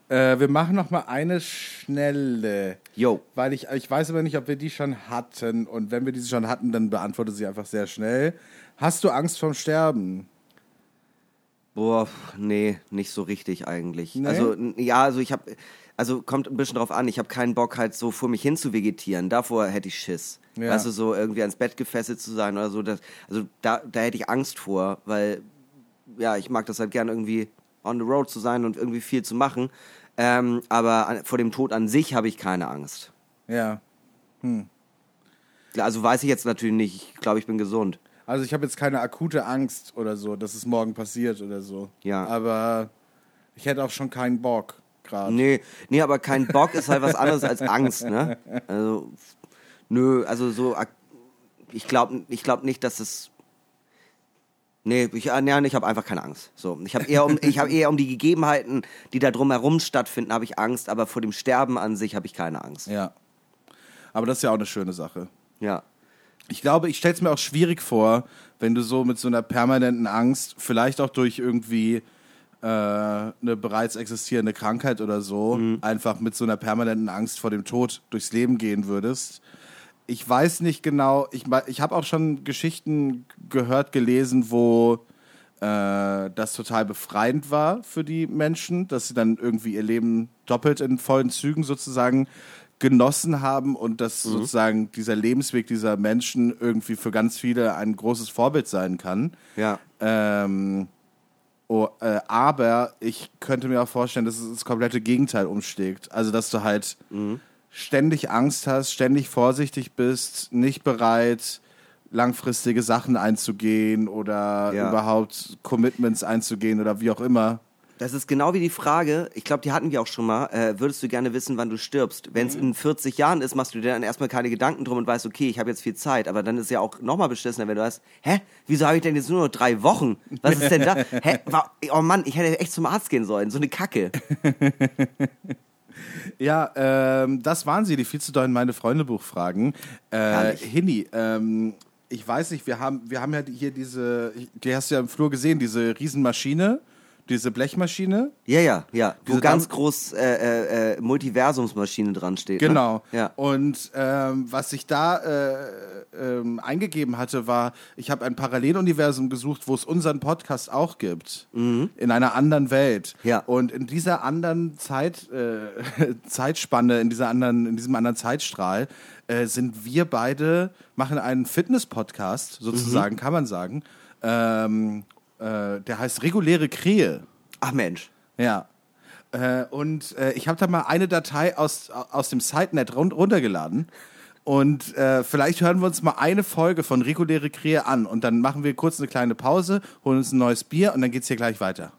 Äh, wir machen noch mal eine schnelle. Jo. Weil ich, ich weiß aber nicht, ob wir die schon hatten. Und wenn wir diese schon hatten, dann beantworte sie einfach sehr schnell. Hast du Angst vorm Sterben? Boah, nee, nicht so richtig eigentlich. Nee? Also, ja, also ich habe, also kommt ein bisschen drauf an, ich habe keinen Bock halt so vor mich hin zu vegetieren. Davor hätte ich Schiss. Ja. Weißt du, so irgendwie ans Bett gefesselt zu sein oder so. Das, also da, da hätte ich Angst vor, weil, ja, ich mag das halt gern irgendwie on the road zu sein und irgendwie viel zu machen. Ähm, aber an, vor dem Tod an sich habe ich keine Angst. Ja. Also weiß ich jetzt natürlich nicht. Ich glaube, ich bin gesund. Also ich habe jetzt keine akute Angst oder so, dass es morgen passiert oder so. Ja. Aber ich hätte auch schon keinen Bock gerade. Nee, nee, aber kein Bock ist halt was anderes als Angst, ne? Also, nö, also so, ich glaube ich glaub nicht, dass es. Nee, ich, äh, nee, ich habe einfach keine Angst. So, ich habe eher um, ich habe eher um die Gegebenheiten, die da drumherum stattfinden, habe ich Angst, aber vor dem Sterben an sich habe ich keine Angst. Ja. Aber das ist ja auch eine schöne Sache. Ja. Ich glaube, ich stelle es mir auch schwierig vor, wenn du so mit so einer permanenten Angst, vielleicht auch durch irgendwie äh, eine bereits existierende Krankheit oder so, einfach mit so einer permanenten Angst vor dem Tod durchs Leben gehen würdest. Ich weiß nicht genau, ich, ich habe auch schon Geschichten gehört, gelesen, wo äh, das total befreiend war für die Menschen, dass sie dann irgendwie ihr Leben doppelt in vollen Zügen sozusagen genossen haben und dass sozusagen dieser Lebensweg dieser Menschen irgendwie für ganz viele ein großes Vorbild sein kann. Ja. Ähm, oh, äh, aber ich könnte mir auch vorstellen, dass es das komplette Gegenteil umschlägt. Also, dass du halt ständig Angst hast, ständig vorsichtig bist, nicht bereit, langfristige Sachen einzugehen oder Ja. überhaupt Commitments einzugehen oder wie auch immer. Das ist genau wie die Frage, ich glaube, die hatten wir auch schon mal, äh, würdest du gerne wissen, wann du stirbst? Wenn es in 40 Jahren ist, machst du dir dann erstmal keine Gedanken drum und weißt, okay, ich habe jetzt viel Zeit, aber dann ist ja auch nochmal beschissener, wenn du hast, hä, wieso habe ich denn jetzt nur noch drei Wochen? Was ist denn da? Hä, oh Mann, ich hätte echt zum Arzt gehen sollen, so eine Kacke. Ja, ähm, das waren sie, die viel zu dollen meine Freunde Buchfragen. Äh. Hinni, ähm, ich weiß nicht, wir haben, wir haben ja hier diese, die hast du ja im Flur gesehen, diese Riesenmaschine, diese Blechmaschine. Ja, ja, ja, wo ganz groß äh, äh, äh, Multiversumsmaschine dran steht. Genau. Ne? Ja. Und ähm, was ich da äh, ähm, eingegeben hatte, war, ich habe ein Paralleluniversum gesucht, wo es unseren Podcast auch gibt. In einer anderen Welt. Ja. Und in dieser anderen Zeit, äh, Zeitspanne, in dieser anderen, in diesem anderen Zeitstrahl, äh, sind wir beide, machen einen Fitness-Podcast, sozusagen, kann man sagen. Ähm, äh, der heißt Reguläre Krähe. Ach Mensch. Ja. Äh, und äh, ich habe da mal eine Datei aus, aus dem SiteNet run runtergeladen. Und äh, vielleicht hören wir uns mal eine Folge von Reguläre Krähe an. Und dann machen wir kurz eine kleine Pause, holen uns ein neues Bier und dann geht's hier gleich weiter.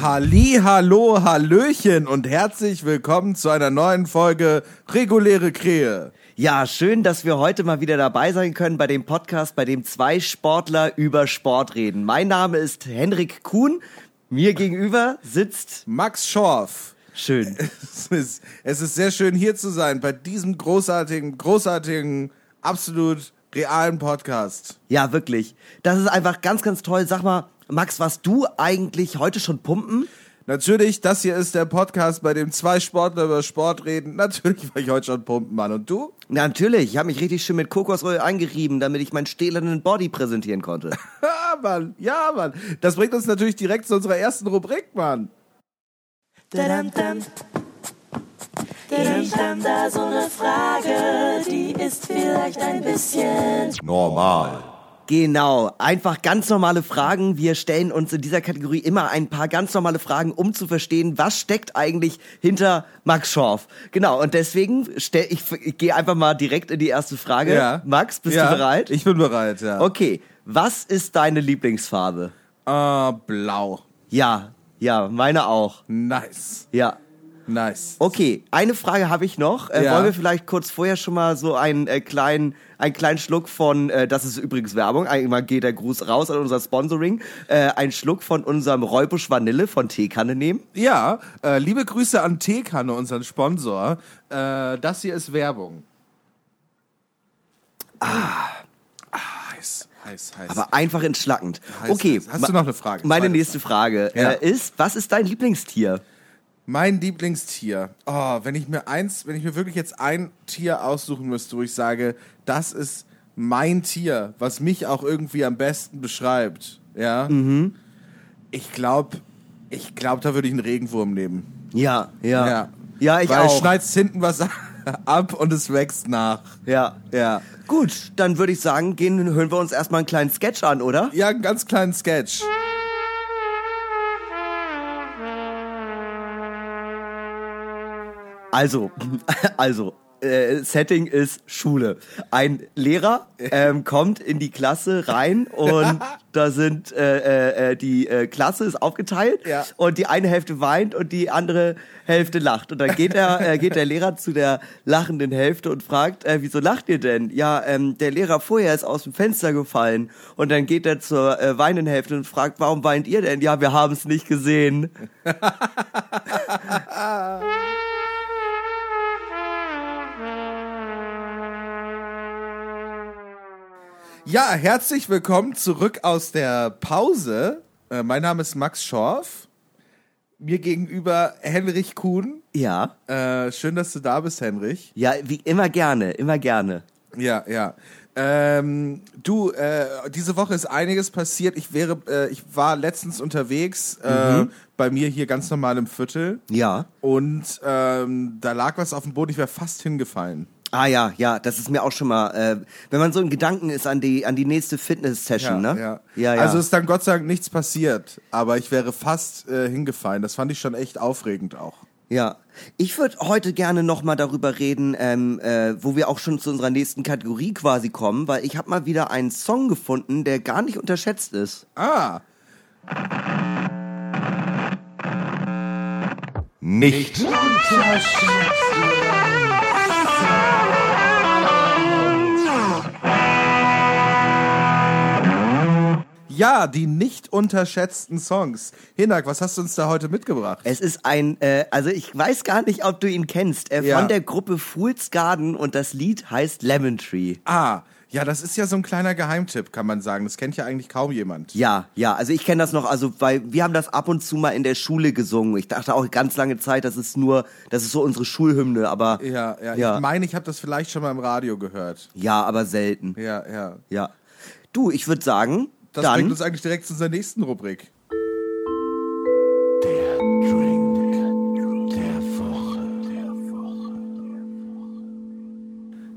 Halli, hallo, hallöchen und herzlich willkommen zu einer neuen Folge Reguläre Krähe. Ja, schön, dass wir heute mal wieder dabei sein können bei dem Podcast, bei dem zwei Sportler über Sport reden. Mein Name ist Henrik Kuhn. Mir gegenüber sitzt Max Schorf. schön. Es ist, es ist sehr schön hier zu sein bei diesem großartigen, großartigen, absolut realen Podcast. Ja, wirklich. Das ist einfach ganz, ganz toll. Sag mal, Max, warst du eigentlich heute schon pumpen? Natürlich, das hier ist der Podcast, bei dem zwei Sportler über Sport reden. Natürlich war ich heute schon pumpen, Mann. Und du? Natürlich. Ich habe mich richtig schön mit Kokosöl eingerieben, damit ich meinen stählernen Body präsentieren konnte. Ja, Mann. Ja, Mann. Das bringt uns natürlich direkt zu unserer ersten Rubrik, Mann. Ich hab da so eine Frage, die ist vielleicht ein bisschen Normal. Genau, einfach ganz normale Fragen. Wir stellen uns in dieser Kategorie immer ein paar ganz normale Fragen, um zu verstehen, was steckt eigentlich hinter Max Schorf. Genau, und deswegen stell ich, ich gehe einfach mal direkt in die erste Frage. Ja. Max, bist ja, du bereit? Ich bin bereit, ja. Okay, was ist deine Lieblingsfarbe? Ah, blau. Ja, ja, meine auch. Nice. Ja. Nice. Okay, eine Frage habe ich noch. Äh, Ja. Wollen wir vielleicht kurz vorher schon mal so einen äh, kleinen, einen kleinen Schluck von, äh, das ist übrigens Werbung, einmal geht der Gruß raus an unser Sponsoring, äh, einen Schluck von unserem Räubusch Vanille von Teekanne nehmen? Ja, äh, liebe Grüße an Teekanne, unseren Sponsor. Äh, das hier ist Werbung. Ah. Heiß, heiß, heiß. Aber einfach entschlackend. Heiß, okay. heiß. Hast du noch eine Frage? Meine nächste Frage Ja. äh, ist, was ist dein Lieblingstier? Mein Lieblingstier. Oh, wenn ich mir eins, wenn ich mir wirklich jetzt ein Tier aussuchen müsste, wo ich sage, das ist mein Tier, was mich auch irgendwie am besten beschreibt, ja. Mhm. Ich glaube, ich glaube, da würde ich einen Regenwurm nehmen. Ja, ja. Ja, Ja, ich Weil auch. schneidest hinten was ab und es wächst nach. Ja, ja. Gut, dann würde ich sagen, gehen, hören wir uns erstmal einen kleinen Sketch an, oder? Ja, einen ganz kleinen Sketch. Also, also, äh, Setting ist Schule. Ein Lehrer ähm, kommt in die Klasse rein und da sind äh, äh, die äh, Klasse ist aufgeteilt Ja. und die eine Hälfte weint und die andere Hälfte lacht und dann geht er äh, geht der Lehrer zu der lachenden Hälfte und fragt äh, wieso lacht ihr denn ja ähm, der Lehrer vorher ist aus dem Fenster gefallen und dann geht er zur äh, weinenden Hälfte und fragt warum weint ihr denn ja wir haben es nicht gesehen Ja, herzlich willkommen zurück aus der Pause. Äh, mein Name ist Max Schorf. Mir gegenüber Henrich Kuhn. ja Äh, schön, dass du da bist, Henrich. ja wie immer gerne immer gerne Ja, ja. Ähm, du, äh, diese Woche ist einiges passiert. Ich wäre, äh, ich war letztens unterwegs äh, bei mir hier ganz normal im Viertel ja und ähm, da lag was auf dem Boden. Ich wäre fast hingefallen. Ah ja, ja, das ist mir auch schon mal, äh, wenn man so in Gedanken ist an die an die nächste Fitness-Session, ne? ja. ja, ja. Also ist dann Gott sei Dank nichts passiert, aber ich wäre fast äh, hingefallen. Das fand ich schon echt aufregend auch. ja. Ich würde heute gerne noch mal darüber reden, ähm, äh, wo wir auch schon zu unserer nächsten Kategorie quasi kommen, weil ich habe mal wieder einen Song gefunden, der gar nicht unterschätzt ist. Ah, Nicht. Ja, die nicht unterschätzten Songs. Hinak, was hast du uns da heute mitgebracht? Es ist ein, äh, also ich weiß gar nicht, ob du ihn kennst, äh, Ja. von der Gruppe Fool's Garden und das Lied heißt Lemon Tree. Ah, ja, das ist ja so ein kleiner Geheimtipp, kann man sagen. Das kennt ja eigentlich kaum jemand. Ja, ja, also ich kenne das noch, also weil wir haben das ab und zu mal in der Schule gesungen. Ich dachte auch ganz lange Zeit, das ist nur, das ist so unsere Schulhymne, aber Ja, ja, Ja. ich meine, ich habe das vielleicht schon mal im Radio gehört. ja, aber selten. Ja, ja. Ja. Du, ich würde sagen, Das dann bringt uns eigentlich direkt zu unserer nächsten Rubrik.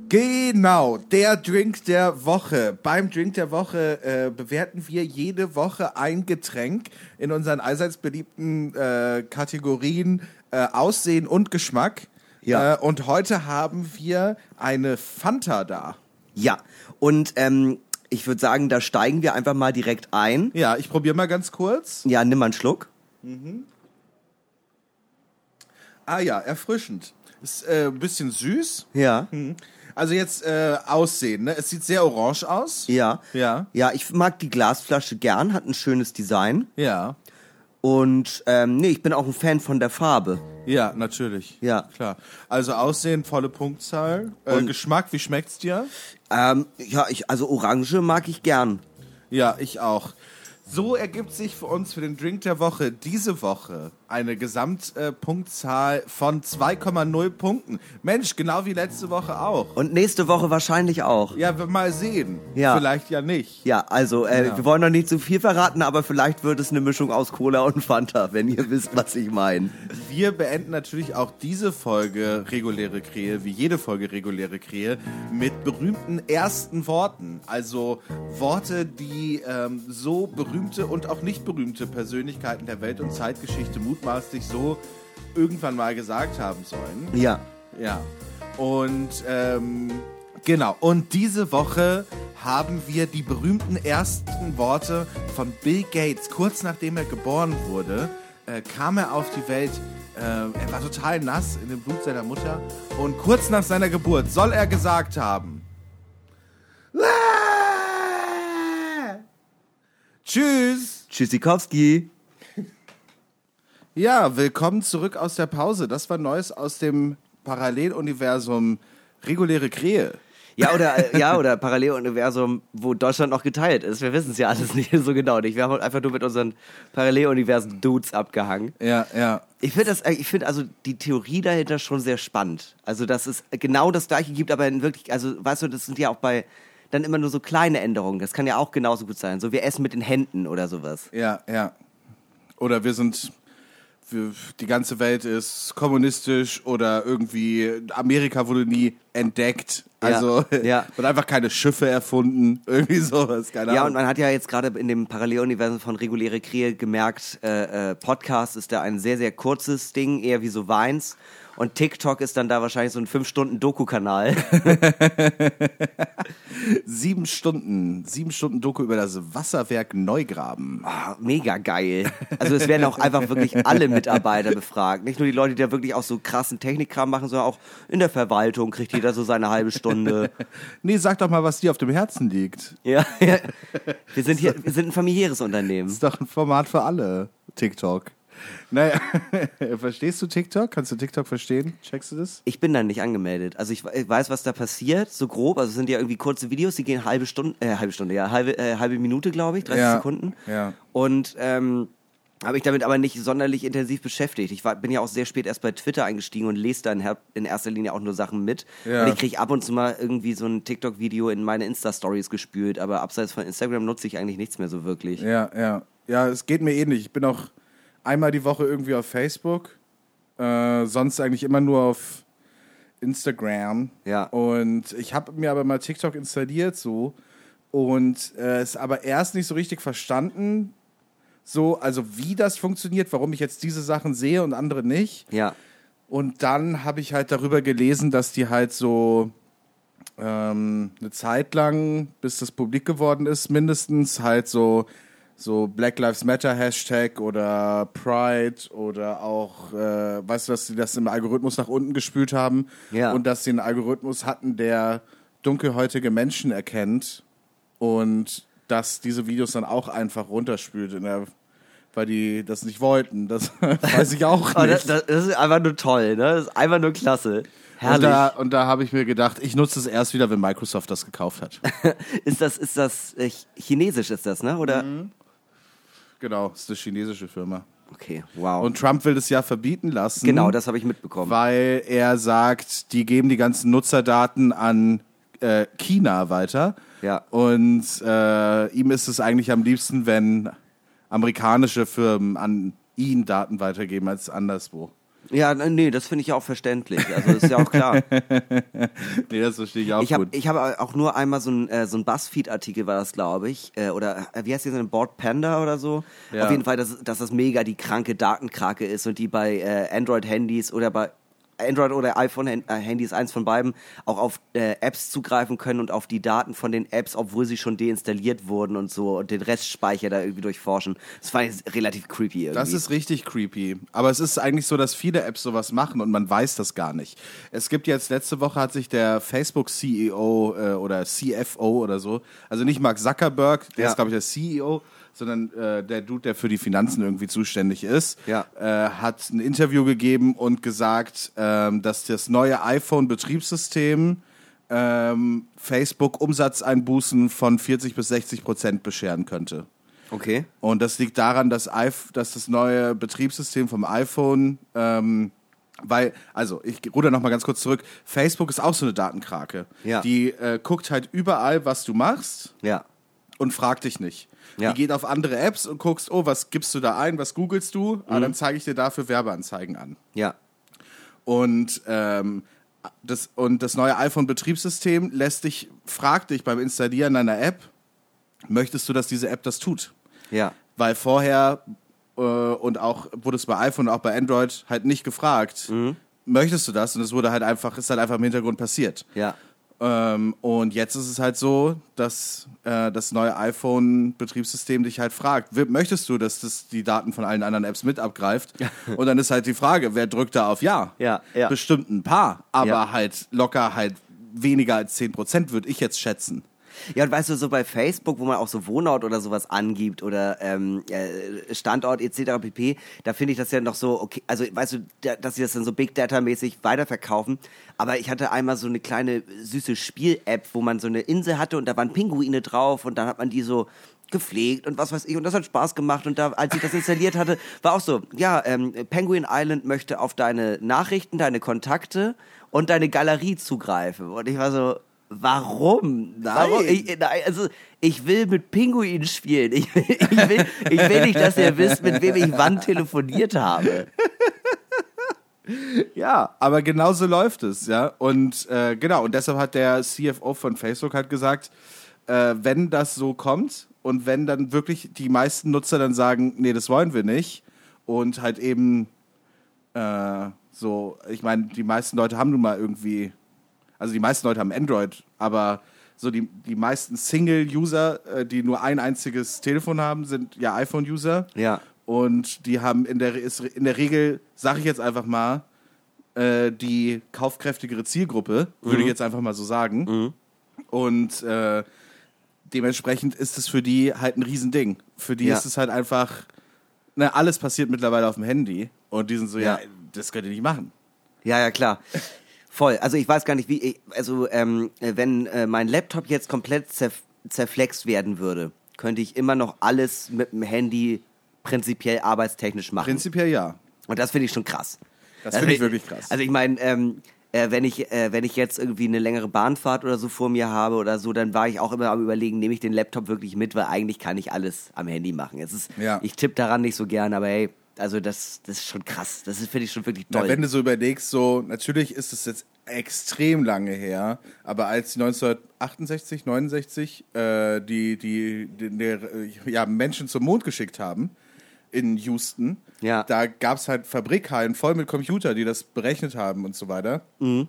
Genau, der Drink der Woche. Beim Drink der Woche äh, bewerten wir jede Woche ein Getränk in unseren allseits beliebten äh, Kategorien äh, Aussehen und Geschmack. Ja. Äh, und heute haben wir eine Fanta da. ja. Und ähm, ich würde sagen, da steigen wir einfach mal direkt ein. Ja, ich probiere mal ganz kurz. Ja, nimm mal einen Schluck. Ah ja, erfrischend. Ist äh, ein bisschen süß. Ja. Also jetzt äh, Aussehen, ne? Es sieht sehr orange aus. Ja. Ja. Ja, ich mag die Glasflasche gern, hat ein schönes Design. Ja. Und ähm, nee, ich bin auch ein Fan von der Farbe. Ja, natürlich. Ja. Klar. Also Aussehen, volle Punktzahl. Äh, Und- Geschmack, wie schmeckt's dir? Ähm, ja, ich, also Orange mag ich gern. Ja, ich auch. So ergibt sich für uns für den Drink der Woche diese Woche eine Gesamtpunktzahl von 2,0 Punkten. Mensch, genau wie letzte Woche auch. Und nächste Woche wahrscheinlich auch. Ja, wir mal sehen. Ja. Vielleicht ja nicht. Ja, also äh, Ja. wir wollen noch nicht zu viel verraten, aber vielleicht wird es eine Mischung aus Cola und Fanta, wenn ihr wisst, was ich meine. Wir beenden natürlich auch diese Folge reguläre Krähe, wie jede Folge reguläre Krähe, mit berühmten ersten Worten. Also Worte, die ähm, so berühmte und auch nicht berühmte Persönlichkeiten der Welt- und Zeitgeschichte mutmaßlich so irgendwann mal gesagt haben sollen. Ja. Ja. Und ähm, genau. Und diese Woche haben wir die berühmten ersten Worte von Bill Gates, kurz nachdem er geboren wurde, äh, kam er auf die Welt. Äh, er war total nass in dem Blut seiner Mutter. Und kurz nach seiner Geburt soll er gesagt haben: "Ah! Tschüss! Tschüssikowski. Ja, willkommen zurück aus der Pause. Das war Neues aus dem Paralleluniversum Reguläre Krähe. Ja, oder, äh, ja, oder Paralleluniversum, wo Deutschland noch geteilt ist. Wir wissen es ja alles nicht so genau nicht. Wir haben einfach nur mit unseren Paralleluniversen-Dudes abgehangen. Ja, ja. Ich finde das, äh, ich finde also die Theorie dahinter schon sehr spannend. Also, dass es genau das Gleiche gibt, aber in wirklich, also, weißt du, das sind ja auch bei dann immer nur so kleine Änderungen. Das kann ja auch genauso gut sein. So, wir essen mit den Händen oder sowas. Ja, ja. Oder wir sind, die ganze Welt ist kommunistisch oder irgendwie Amerika wurde nie entdeckt. Also Ja, ja. wird einfach keine Schiffe erfunden. Irgendwie sowas, keine Ja, und Ahnung. man hat ja jetzt gerade in dem Paralleluniversum von Reguläre Krähe gemerkt, äh, äh, Podcast ist da ein sehr, sehr kurzes Ding, eher wie so Weins. Und TikTok ist dann da wahrscheinlich so ein 5-Stunden-Doku-Kanal. sieben Stunden, sieben Stunden Doku über das Wasserwerk Neugraben. Ah, mega geil. Also es werden auch einfach wirklich alle Mitarbeiter befragt. Nicht nur die Leute, die da wirklich auch so krassen Technikkram machen, sondern auch in der Verwaltung kriegt jeder so seine halbe Stunde. Nee, sag doch mal, was dir auf dem Herzen liegt. Ja, ja. Wir sind hier, wir sind ein familiäres Unternehmen. ist doch ein Format für alle, TikTok. Naja, verstehst du TikTok? Kannst du TikTok verstehen? Checkst du das? Ich bin da nicht angemeldet. Also ich, weiß, was da passiert, so grob. Also es sind ja irgendwie kurze Videos, die gehen halbe Stunde, äh, halbe Stunde, ja, halbe, äh, halbe Minute, glaube ich, 30 Ja, Sekunden. ja. Und ähm, habe ich damit aber nicht sonderlich intensiv beschäftigt. Ich war, bin ja auch sehr spät erst bei Twitter eingestiegen und lese da in, in erster Linie auch nur Sachen mit. Ja. Und ich kriege ab und zu mal irgendwie so ein TikTok-Video in meine Insta-Stories gespült, aber abseits von Instagram nutze ich eigentlich nichts mehr so wirklich. Ja, ja. Ja, es geht mir ähnlich. Ich bin auch einmal die Woche irgendwie auf Facebook. Äh, sonst eigentlich immer nur auf Instagram. Ja. Und ich habe mir aber mal TikTok installiert so und äh, es aber erst nicht so richtig verstanden, so also wie das funktioniert, warum ich jetzt diese Sachen sehe und andere nicht. Ja. Und dann habe ich halt darüber gelesen, dass die halt so ähm, eine Zeit lang, bis das publik geworden ist, mindestens halt so, so Black Lives Matter Hashtag oder Pride oder auch, äh, weißt du, dass sie das im Algorithmus nach unten gespült haben Ja. und dass sie einen Algorithmus hatten, der dunkelhäutige Menschen erkennt und dass diese Videos dann auch einfach runterspült, in der, weil die das nicht wollten. Das weiß ich auch nicht. das, das ist einfach nur toll, ne? Das ist einfach nur klasse. Und Herrlich. da, und da habe ich mir gedacht, ich nutze es erst wieder, wenn Microsoft das gekauft hat. ist das, ist das, äh, chinesisch ist das, ne? Oder? Mhm. Genau, ist eine chinesische Firma. Okay, wow. Und Trump will das ja verbieten lassen. genau, das habe ich mitbekommen. Weil er sagt, die geben die ganzen Nutzerdaten an äh, China weiter. Ja. Und äh, ihm ist es eigentlich am liebsten, wenn amerikanische Firmen an ihn Daten weitergeben als anderswo. Ja, nee, das finde ich ja auch verständlich. Also das ist ja auch klar. Nee, das verstehe ich auch Ich habe gut. ich hab auch nur einmal so ein, äh, so ein Buzzfeed-Artikel war das, glaube ich. Äh, oder äh, wie heißt die so ein Board Panda oder so? Ja. Auf jeden Fall, dass, dass das mega die kranke Datenkrake ist und die bei äh, Android-Handys oder bei Android oder iPhone-Handys, eins von beiden, auch auf äh, Apps zugreifen können und auf die Daten von den Apps, obwohl sie schon deinstalliert wurden und so und den Restspeicher da irgendwie durchforschen. Das fand ich relativ creepy irgendwie. Das ist richtig creepy. Aber es ist eigentlich so, dass viele Apps sowas machen und man weiß das gar nicht. Es gibt jetzt, letzte Woche hat sich der Facebook-CEO äh, oder CFO oder so, also nicht Mark Zuckerberg, der Ja. ist, glaube ich, der CEO, sondern äh, der Dude, der für die Finanzen irgendwie zuständig ist, Ja. äh, hat ein Interview gegeben und gesagt, ähm, dass das neue iPhone-Betriebssystem ähm, Facebook Umsatzeinbußen von 40 bis 60 Prozent bescheren könnte. okay. Und das liegt daran, dass, iPh- dass das neue Betriebssystem vom iPhone, ähm, weil, also ich ruder noch mal ganz kurz zurück. Facebook ist auch so eine Datenkrake. Ja. Die äh, guckt halt überall, was du machst Ja. und fragt dich nicht. Ja. Die geht auf andere Apps und guckst, oh, was gibst du da ein, was googelst du? Mhm. Ah, dann zeige ich dir dafür Werbeanzeigen an. Ja. Und, ähm, das, und das neue iPhone-Betriebssystem lässt dich, fragt dich beim Installieren einer App, möchtest du, dass diese App das tut? Ja. Weil vorher äh, und auch wurde es bei iPhone und auch bei Android halt nicht gefragt, Mhm. möchtest du das? Und es wurde halt einfach, ist halt einfach im Hintergrund passiert. Ja. Ähm, und jetzt ist es halt so, dass äh, das neue iPhone-Betriebssystem dich halt fragt, möchtest du, dass das die Daten von allen anderen Apps mit abgreift? Und dann ist halt die Frage, wer drückt da auf Ja? Ja, ja. Bestimmt ein paar, aber Ja. halt locker halt weniger als 10% würde ich jetzt schätzen. Ja, und weißt du, so bei Facebook, wo man auch so Wohnort oder sowas angibt oder ähm, äh, Standort etc. pp., da finde ich das ja noch so, okay, also weißt du, da, dass sie das dann so Big Data-mäßig weiterverkaufen. Aber ich hatte einmal so eine kleine süße Spiel-App, wo man so eine Insel hatte und da waren Pinguine drauf und dann hat man die so gepflegt und was weiß ich und das hat Spaß gemacht und da als ich das installiert hatte war auch so ja ähm, Penguin Island möchte auf deine Nachrichten deine Kontakte und deine Galerie zugreifen und ich war so warum? Warum? Ich, nein, also ich will mit Pinguinen spielen. Ich, will- ich will ich will nicht dass ihr wisst mit wem ich wann telefoniert habe. Ja, aber genau so läuft es, ja. Und äh, genau, und deshalb hat der CFO von Facebook halt gesagt, äh, wenn das so kommt und wenn dann wirklich die meisten Nutzer dann sagen, nee, das wollen wir nicht und halt eben äh, so, ich meine, die meisten Leute haben nun mal irgendwie, also die meisten Leute haben Android, aber so die, die meisten Single-User, äh, die nur ein einziges Telefon haben, sind ja iPhone-User. Ja. Und die haben in der, in der Regel, sage ich jetzt einfach mal, äh, die kaufkräftigere Zielgruppe, würde ich jetzt einfach mal so sagen. Und äh, dementsprechend ist es für die halt ein Riesending. Für die Ja. ist es halt einfach, ne, alles passiert mittlerweile auf dem Handy. Und die sind so, ja, Ja. das könnt ihr nicht machen. Ja, ja, klar. Voll. Also ich weiß gar nicht, wie ich, also ähm, äh, wenn äh, mein Laptop jetzt komplett zerf zerflext werden würde, könnte ich immer noch alles mit dem Handy prinzipiell arbeitstechnisch machen. Prinzipiell ja. Und das finde ich schon krass. Das Also finde ich wirklich krass. Also ich meine, ähm, äh, wenn ich äh, wenn ich jetzt irgendwie eine längere Bahnfahrt oder so vor mir habe oder so, dann war ich auch immer am überlegen, nehme ich den Laptop wirklich mit, weil eigentlich kann ich alles am Handy machen. Es ist, Ja. ich tippe daran nicht so gern, aber hey, also das, das ist schon krass. Das ist finde ich schon wirklich Na, toll. wenn du so überlegst, so, natürlich ist es jetzt extrem lange her, aber als die 1968, 69 äh, die, die, die, die ja, Menschen zum Mond geschickt haben in Houston, Ja. da gab es halt Fabrikhallen voll mit Computer, die das berechnet haben und so weiter. Mhm.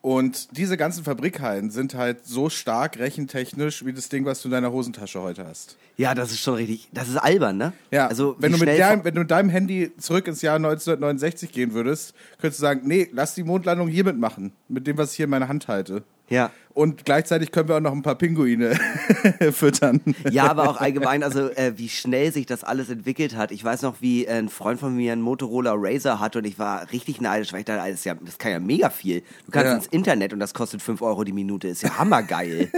Und diese ganzen Fabrikhallen sind halt so stark rechentechnisch wie das Ding, was du in deiner Hosentasche heute hast. Ja, das ist schon richtig. Das ist albern, ne? Ja, also wenn, du mit deinem, wenn du mit deinem Handy zurück ins Jahr 1969 gehen würdest, könntest du sagen, nee, lass die Mondlandung hiermit machen, mit dem, was ich hier in meiner Hand halte. Ja. Und gleichzeitig können wir auch noch ein paar Pinguine füttern. Ja, aber auch allgemein, also äh, wie schnell sich das alles entwickelt hat. Ich weiß noch, wie äh, ein Freund von mir einen Motorola Razer hatte und ich war richtig neidisch, weil ich dachte, das, ist ja, das kann ja mega viel. Du kannst Ja. ins Internet und das kostet 5 Euro die Minute. Ist ja hammergeil.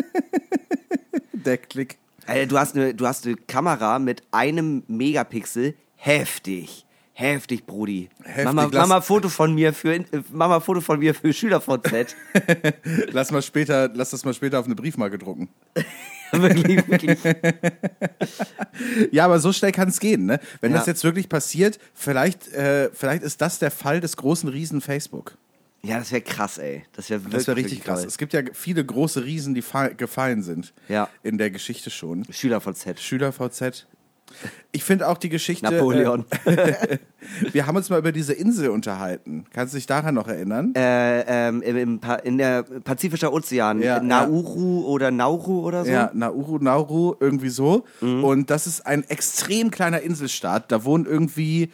Der Klick. Alter, du hast eine, du hast eine Kamera mit einem Megapixel. Heftig. Heftig, Brudi. Heftig, mal ein Foto von mir für, äh, ein Foto von mir für SchülerVZ. Lass mal später, lass das mal später auf eine Briefmarke drucken. wirklich, wirklich. Ja, aber so schnell kann es gehen, ne? Wenn Ja. das jetzt wirklich passiert, vielleicht, äh, vielleicht ist das der Fall des großen Riesen Facebook. Ja, das wäre krass, ey. Das wäre Das wäre richtig krass. toll. Es gibt ja viele große Riesen, die fa- gefallen sind. Ja. In der Geschichte schon. SchülerVZ. Schüler VZ. Ich finde auch die Geschichte. Napoleon. Äh, wir haben uns mal über diese Insel unterhalten. Kannst du dich daran noch erinnern? äh, ähm, im, im, in der Pazifischer Ozean, Ja, Nauru oder Nauru oder so. Ja, Nauru, Nauru, irgendwie so. Mhm. Und das ist ein extrem kleiner Inselstaat. Da wohnen irgendwie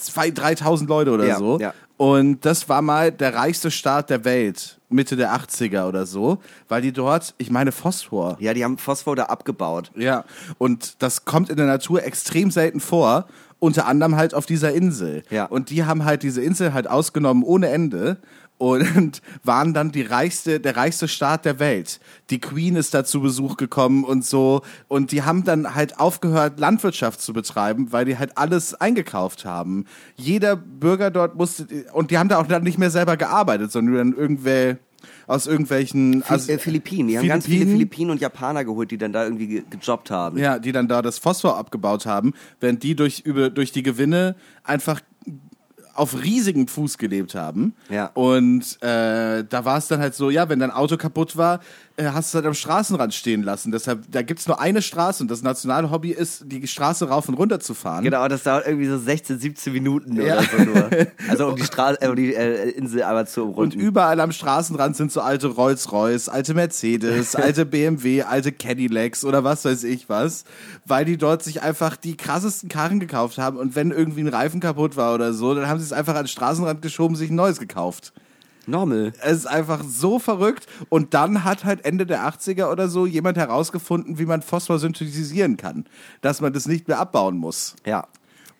2.000, 3.000 Leute oder Ja, so. ja. Und das war mal der reichste Staat der Welt, Mitte der 80er oder so, weil die dort, ich meine, Phosphor. Ja, die haben Phosphor da abgebaut. Ja, und das kommt in der Natur extrem selten vor, unter anderem halt auf dieser Insel. Ja. Und die haben halt diese Insel halt ausgenommen ohne Ende und waren dann die reichste, der reichste Staat der Welt. Die Queen ist da zu Besuch gekommen und so. Und die haben dann halt aufgehört, Landwirtschaft zu betreiben, weil die halt alles eingekauft haben. Jeder Bürger dort musste, und die haben da auch dann nicht mehr selber gearbeitet, sondern irgendwelche, aus irgendwelchen äh, Philippinen. Die haben ganz viele Philippinen? Philippinen und Japaner geholt, die dann da irgendwie ge gejobbt haben. Ja, die dann da das Phosphor abgebaut haben, während die durch, über, durch die Gewinne einfach auf riesigem Fuß gelebt haben. Ja. Und äh, da war es dann halt so, ja, wenn dein Auto kaputt war, hast du halt am Straßenrand stehen lassen. Deshalb, da gibt's nur eine Straße und das nationale Hobby ist, die Straße rauf und runter zu fahren. Genau, das dauert irgendwie so 16, 17 Minuten Ja. oder so nur. Also um die Straße, äh, um die äh, Insel einmal zu Und umrunden. überall am Straßenrand sind so alte Rolls-Royce, alte Mercedes, alte BMW, alte Cadillacs oder was weiß ich was, weil die dort sich einfach die krassesten Karren gekauft haben und wenn irgendwie ein Reifen kaputt war oder so, dann haben sie es einfach an den Straßenrand geschoben, sich ein neues gekauft. Normal. Es ist einfach so verrückt und dann hat halt Ende der 80er oder so jemand herausgefunden, wie man Phosphor synthetisieren kann, dass man das nicht mehr abbauen muss. Ja.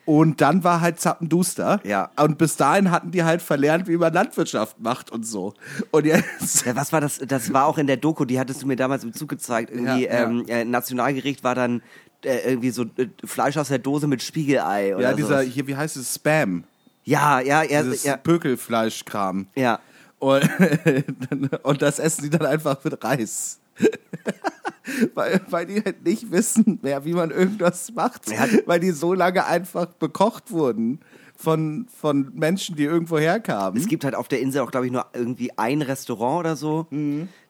Und dann war halt Zappenduster. Ja. Und bis dahin hatten die halt verlernt, wie man Landwirtschaft macht und so. Und jetzt. Ja, was war das? Das war auch in der Doku, die hattest du mir damals im Zug gezeigt. Irgendwie, Ja. Ähm, äh, Nationalgericht war dann äh, irgendwie so äh, Fleisch aus der Dose mit Spiegelei oder Ja, dieser, sowas. hier, wie heißt es? Spam. Ja, ja, ja, Dieses ja, Pökelfleischkram. ja. Und, und das essen sie dann einfach mit Reis. weil, weil die halt nicht wissen mehr, wie man irgendwas macht. Weil die so lange einfach bekocht wurden von, von Menschen, die irgendwo herkamen. Es gibt halt auf der Insel auch, glaube ich, nur irgendwie ein Restaurant oder so.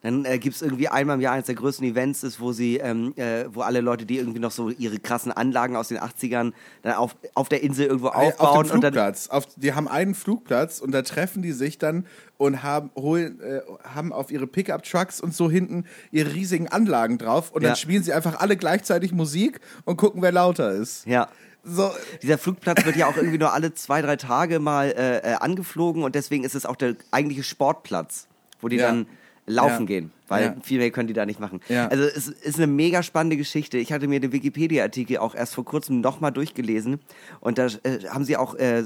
Dann äh, gibt es irgendwie einmal im Jahr eines der größten Events ist, wo sie, ähm, äh, wo alle Leute, die irgendwie noch so ihre krassen Anlagen aus den 80ern dann auf, auf der Insel irgendwo aufbauen auf dem und dann Flugplatz. Auf, die haben einen Flugplatz und da treffen die sich dann und haben, holen, äh, haben auf ihre Pickup-Trucks und so hinten ihre riesigen Anlagen drauf und Ja. dann spielen sie einfach alle gleichzeitig Musik und gucken, wer lauter ist. ja. So, Dieser Flugplatz wird ja auch irgendwie nur alle zwei, drei Tage mal äh, äh, angeflogen und deswegen ist es auch der eigentliche Sportplatz, wo die Ja. dann laufen Ja. gehen, weil Ja. viel mehr können die da nicht machen. Ja. Also es ist eine mega spannende Geschichte. Ich hatte mir den Wikipedia-Artikel auch erst vor kurzem nochmal durchgelesen und da äh, haben sie auch äh,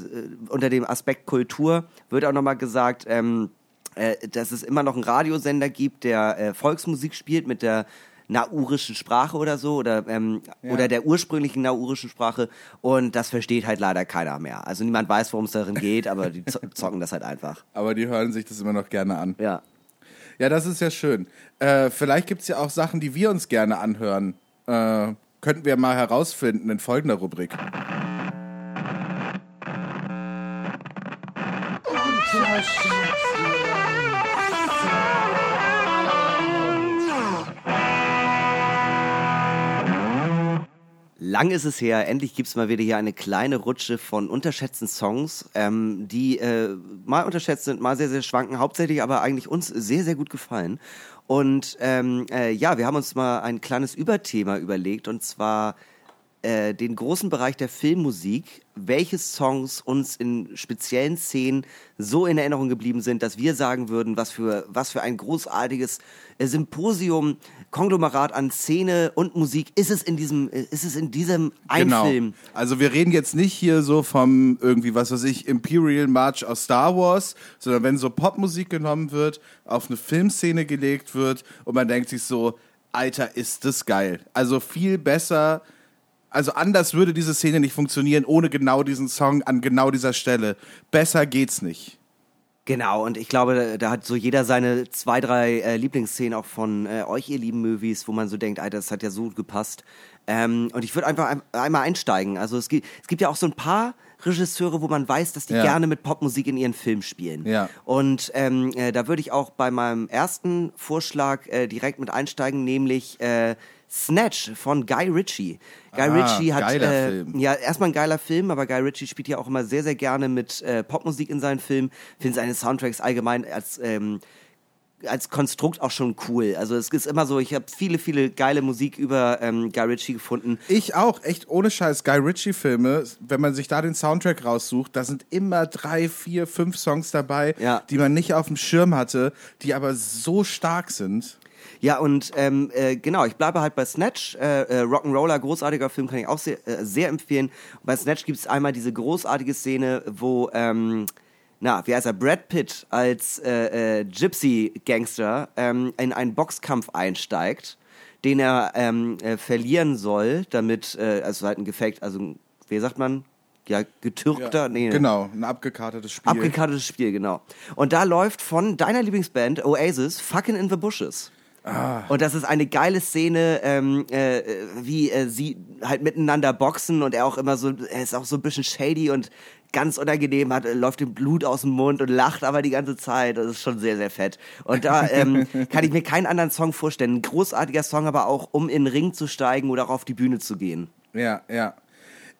unter dem Aspekt Kultur wird auch nochmal gesagt, ähm, äh, dass es immer noch einen Radiosender gibt, der äh, Volksmusik spielt mit der naurischen Sprache oder so oder ähm, oder der ursprünglichen naurischen Sprache und das versteht halt leider keiner mehr. Also niemand weiß, worum es darin geht, aber die zo- zocken das halt einfach. aber die hören sich das immer noch gerne an. Ja. Ja, das ist ja schön. Äh, vielleicht gibt es ja auch Sachen, die wir uns gerne anhören. Äh, könnten wir mal herausfinden in folgender Rubrik. Lang ist es her, endlich gibt's mal wieder hier eine kleine Rutsche von unterschätzten Songs, ähm, die äh, mal unterschätzt sind, mal sehr, sehr schwanken, hauptsächlich aber eigentlich uns sehr, sehr gut gefallen. Und ähm, äh, ja, wir haben uns mal ein kleines Überthema überlegt und zwar äh, den großen Bereich der Filmmusik, welche Songs uns in speziellen Szenen so in Erinnerung geblieben sind, dass wir sagen würden, was für, was für ein großartiges äh, Symposium, Konglomerat an Szene und Musik ist es in diesem, äh, ist es in diesem einen Film. Also wir reden jetzt nicht hier so vom irgendwie, was weiß ich, Imperial March aus Star Wars, sondern wenn so Popmusik genommen wird, auf eine Filmszene gelegt wird und man denkt sich so, Alter, ist das geil. Also viel besser, also anders würde diese Szene nicht funktionieren ohne genau diesen Song an genau dieser Stelle. Besser geht's nicht. Genau, und ich glaube, da, hat so jeder seine zwei, drei äh, Lieblingsszenen auch von äh, euch, ihr lieben Movies, wo man so denkt, Alter, das hat ja so gut gepasst. Ähm, und ich würde einfach ein, einmal einsteigen. Also es gibt, es gibt ja auch so ein paar Regisseure, wo man weiß, dass die Ja. gerne mit Popmusik in ihren Film spielen. Ja. Und ähm, äh, da würde ich auch bei meinem ersten Vorschlag äh, direkt mit einsteigen, nämlich äh, Snatch von Guy Ritchie. Guy Ah, Ritchie hat geiler äh, Film. ja, erstmal ein geiler Film, aber Guy Ritchie spielt ja auch immer sehr, sehr gerne mit äh, Popmusik in seinen Filmen. Finde seine Soundtracks allgemein als, ähm, als Konstrukt auch schon cool. Also es ist immer so, ich habe viele, viele geile Musik über ähm, Guy Ritchie gefunden. Ich auch, echt ohne Scheiß. Guy Ritchie-Filme, wenn man sich da den Soundtrack raussucht, da sind immer drei, vier, fünf Songs dabei, Ja. die man nicht auf dem Schirm hatte, die aber so stark sind. Ja, und ähm, äh, genau, ich bleibe halt bei Snatch. Äh, äh, Rock'n'Roller, großartiger Film, kann ich auch sehr, äh, sehr empfehlen. bei Snatch gibt es einmal diese großartige Szene, wo, ähm, na, wie heißt er, Brad Pitt als äh, äh, Gypsy-Gangster ähm, in einen Boxkampf einsteigt, den er ähm, äh, verlieren soll, damit, äh, also halt ein Gefecht, also, wie sagt man? Ja, getürkter, nee, Genau, ein abgekartetes Spiel. abgekartetes Spiel, genau. Und da läuft von deiner Lieblingsband Oasis Fucking in the Bushes. Und das ist eine geile Szene, ähm, äh, wie äh, sie halt miteinander boxen und er auch immer so, er ist auch so ein bisschen shady und ganz unangenehm, hat, läuft ihm Blut aus dem Mund und lacht aber die ganze Zeit. Das ist schon sehr, sehr fett. Und da ähm, kann ich mir keinen anderen Song vorstellen. Ein großartiger Song, aber auch, um in den Ring zu steigen oder auch auf die Bühne zu gehen. Ja, ja.